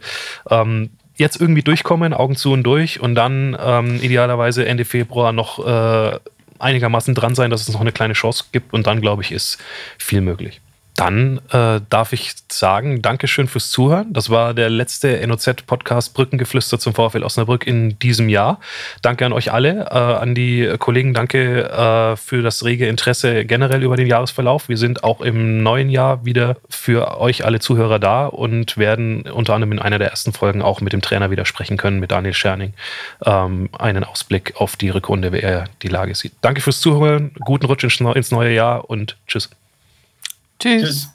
[SPEAKER 3] Ähm, jetzt irgendwie durchkommen, Augen zu und durch und dann ähm, idealerweise Ende Februar noch äh, einigermaßen dran sein, dass es noch eine kleine Chance gibt und dann, glaube ich, ist viel möglich. Dann äh, darf ich sagen, Dankeschön fürs Zuhören. Das war der letzte NOZ-Podcast Brückengeflüster zum VfL Osnabrück in diesem Jahr. Danke an euch alle, äh, an die Kollegen, danke äh, für das rege Interesse generell über den Jahresverlauf. Wir sind auch im neuen Jahr wieder für euch alle Zuhörer da und werden unter anderem in einer der ersten Folgen auch mit dem Trainer wieder sprechen können, mit Daniel Scherning, ähm, einen Ausblick auf die Rückrunde, wie er die Lage sieht. Danke fürs Zuhören, guten Rutsch ins neue Jahr und tschüss.
[SPEAKER 5] Tschüss. Tschüss.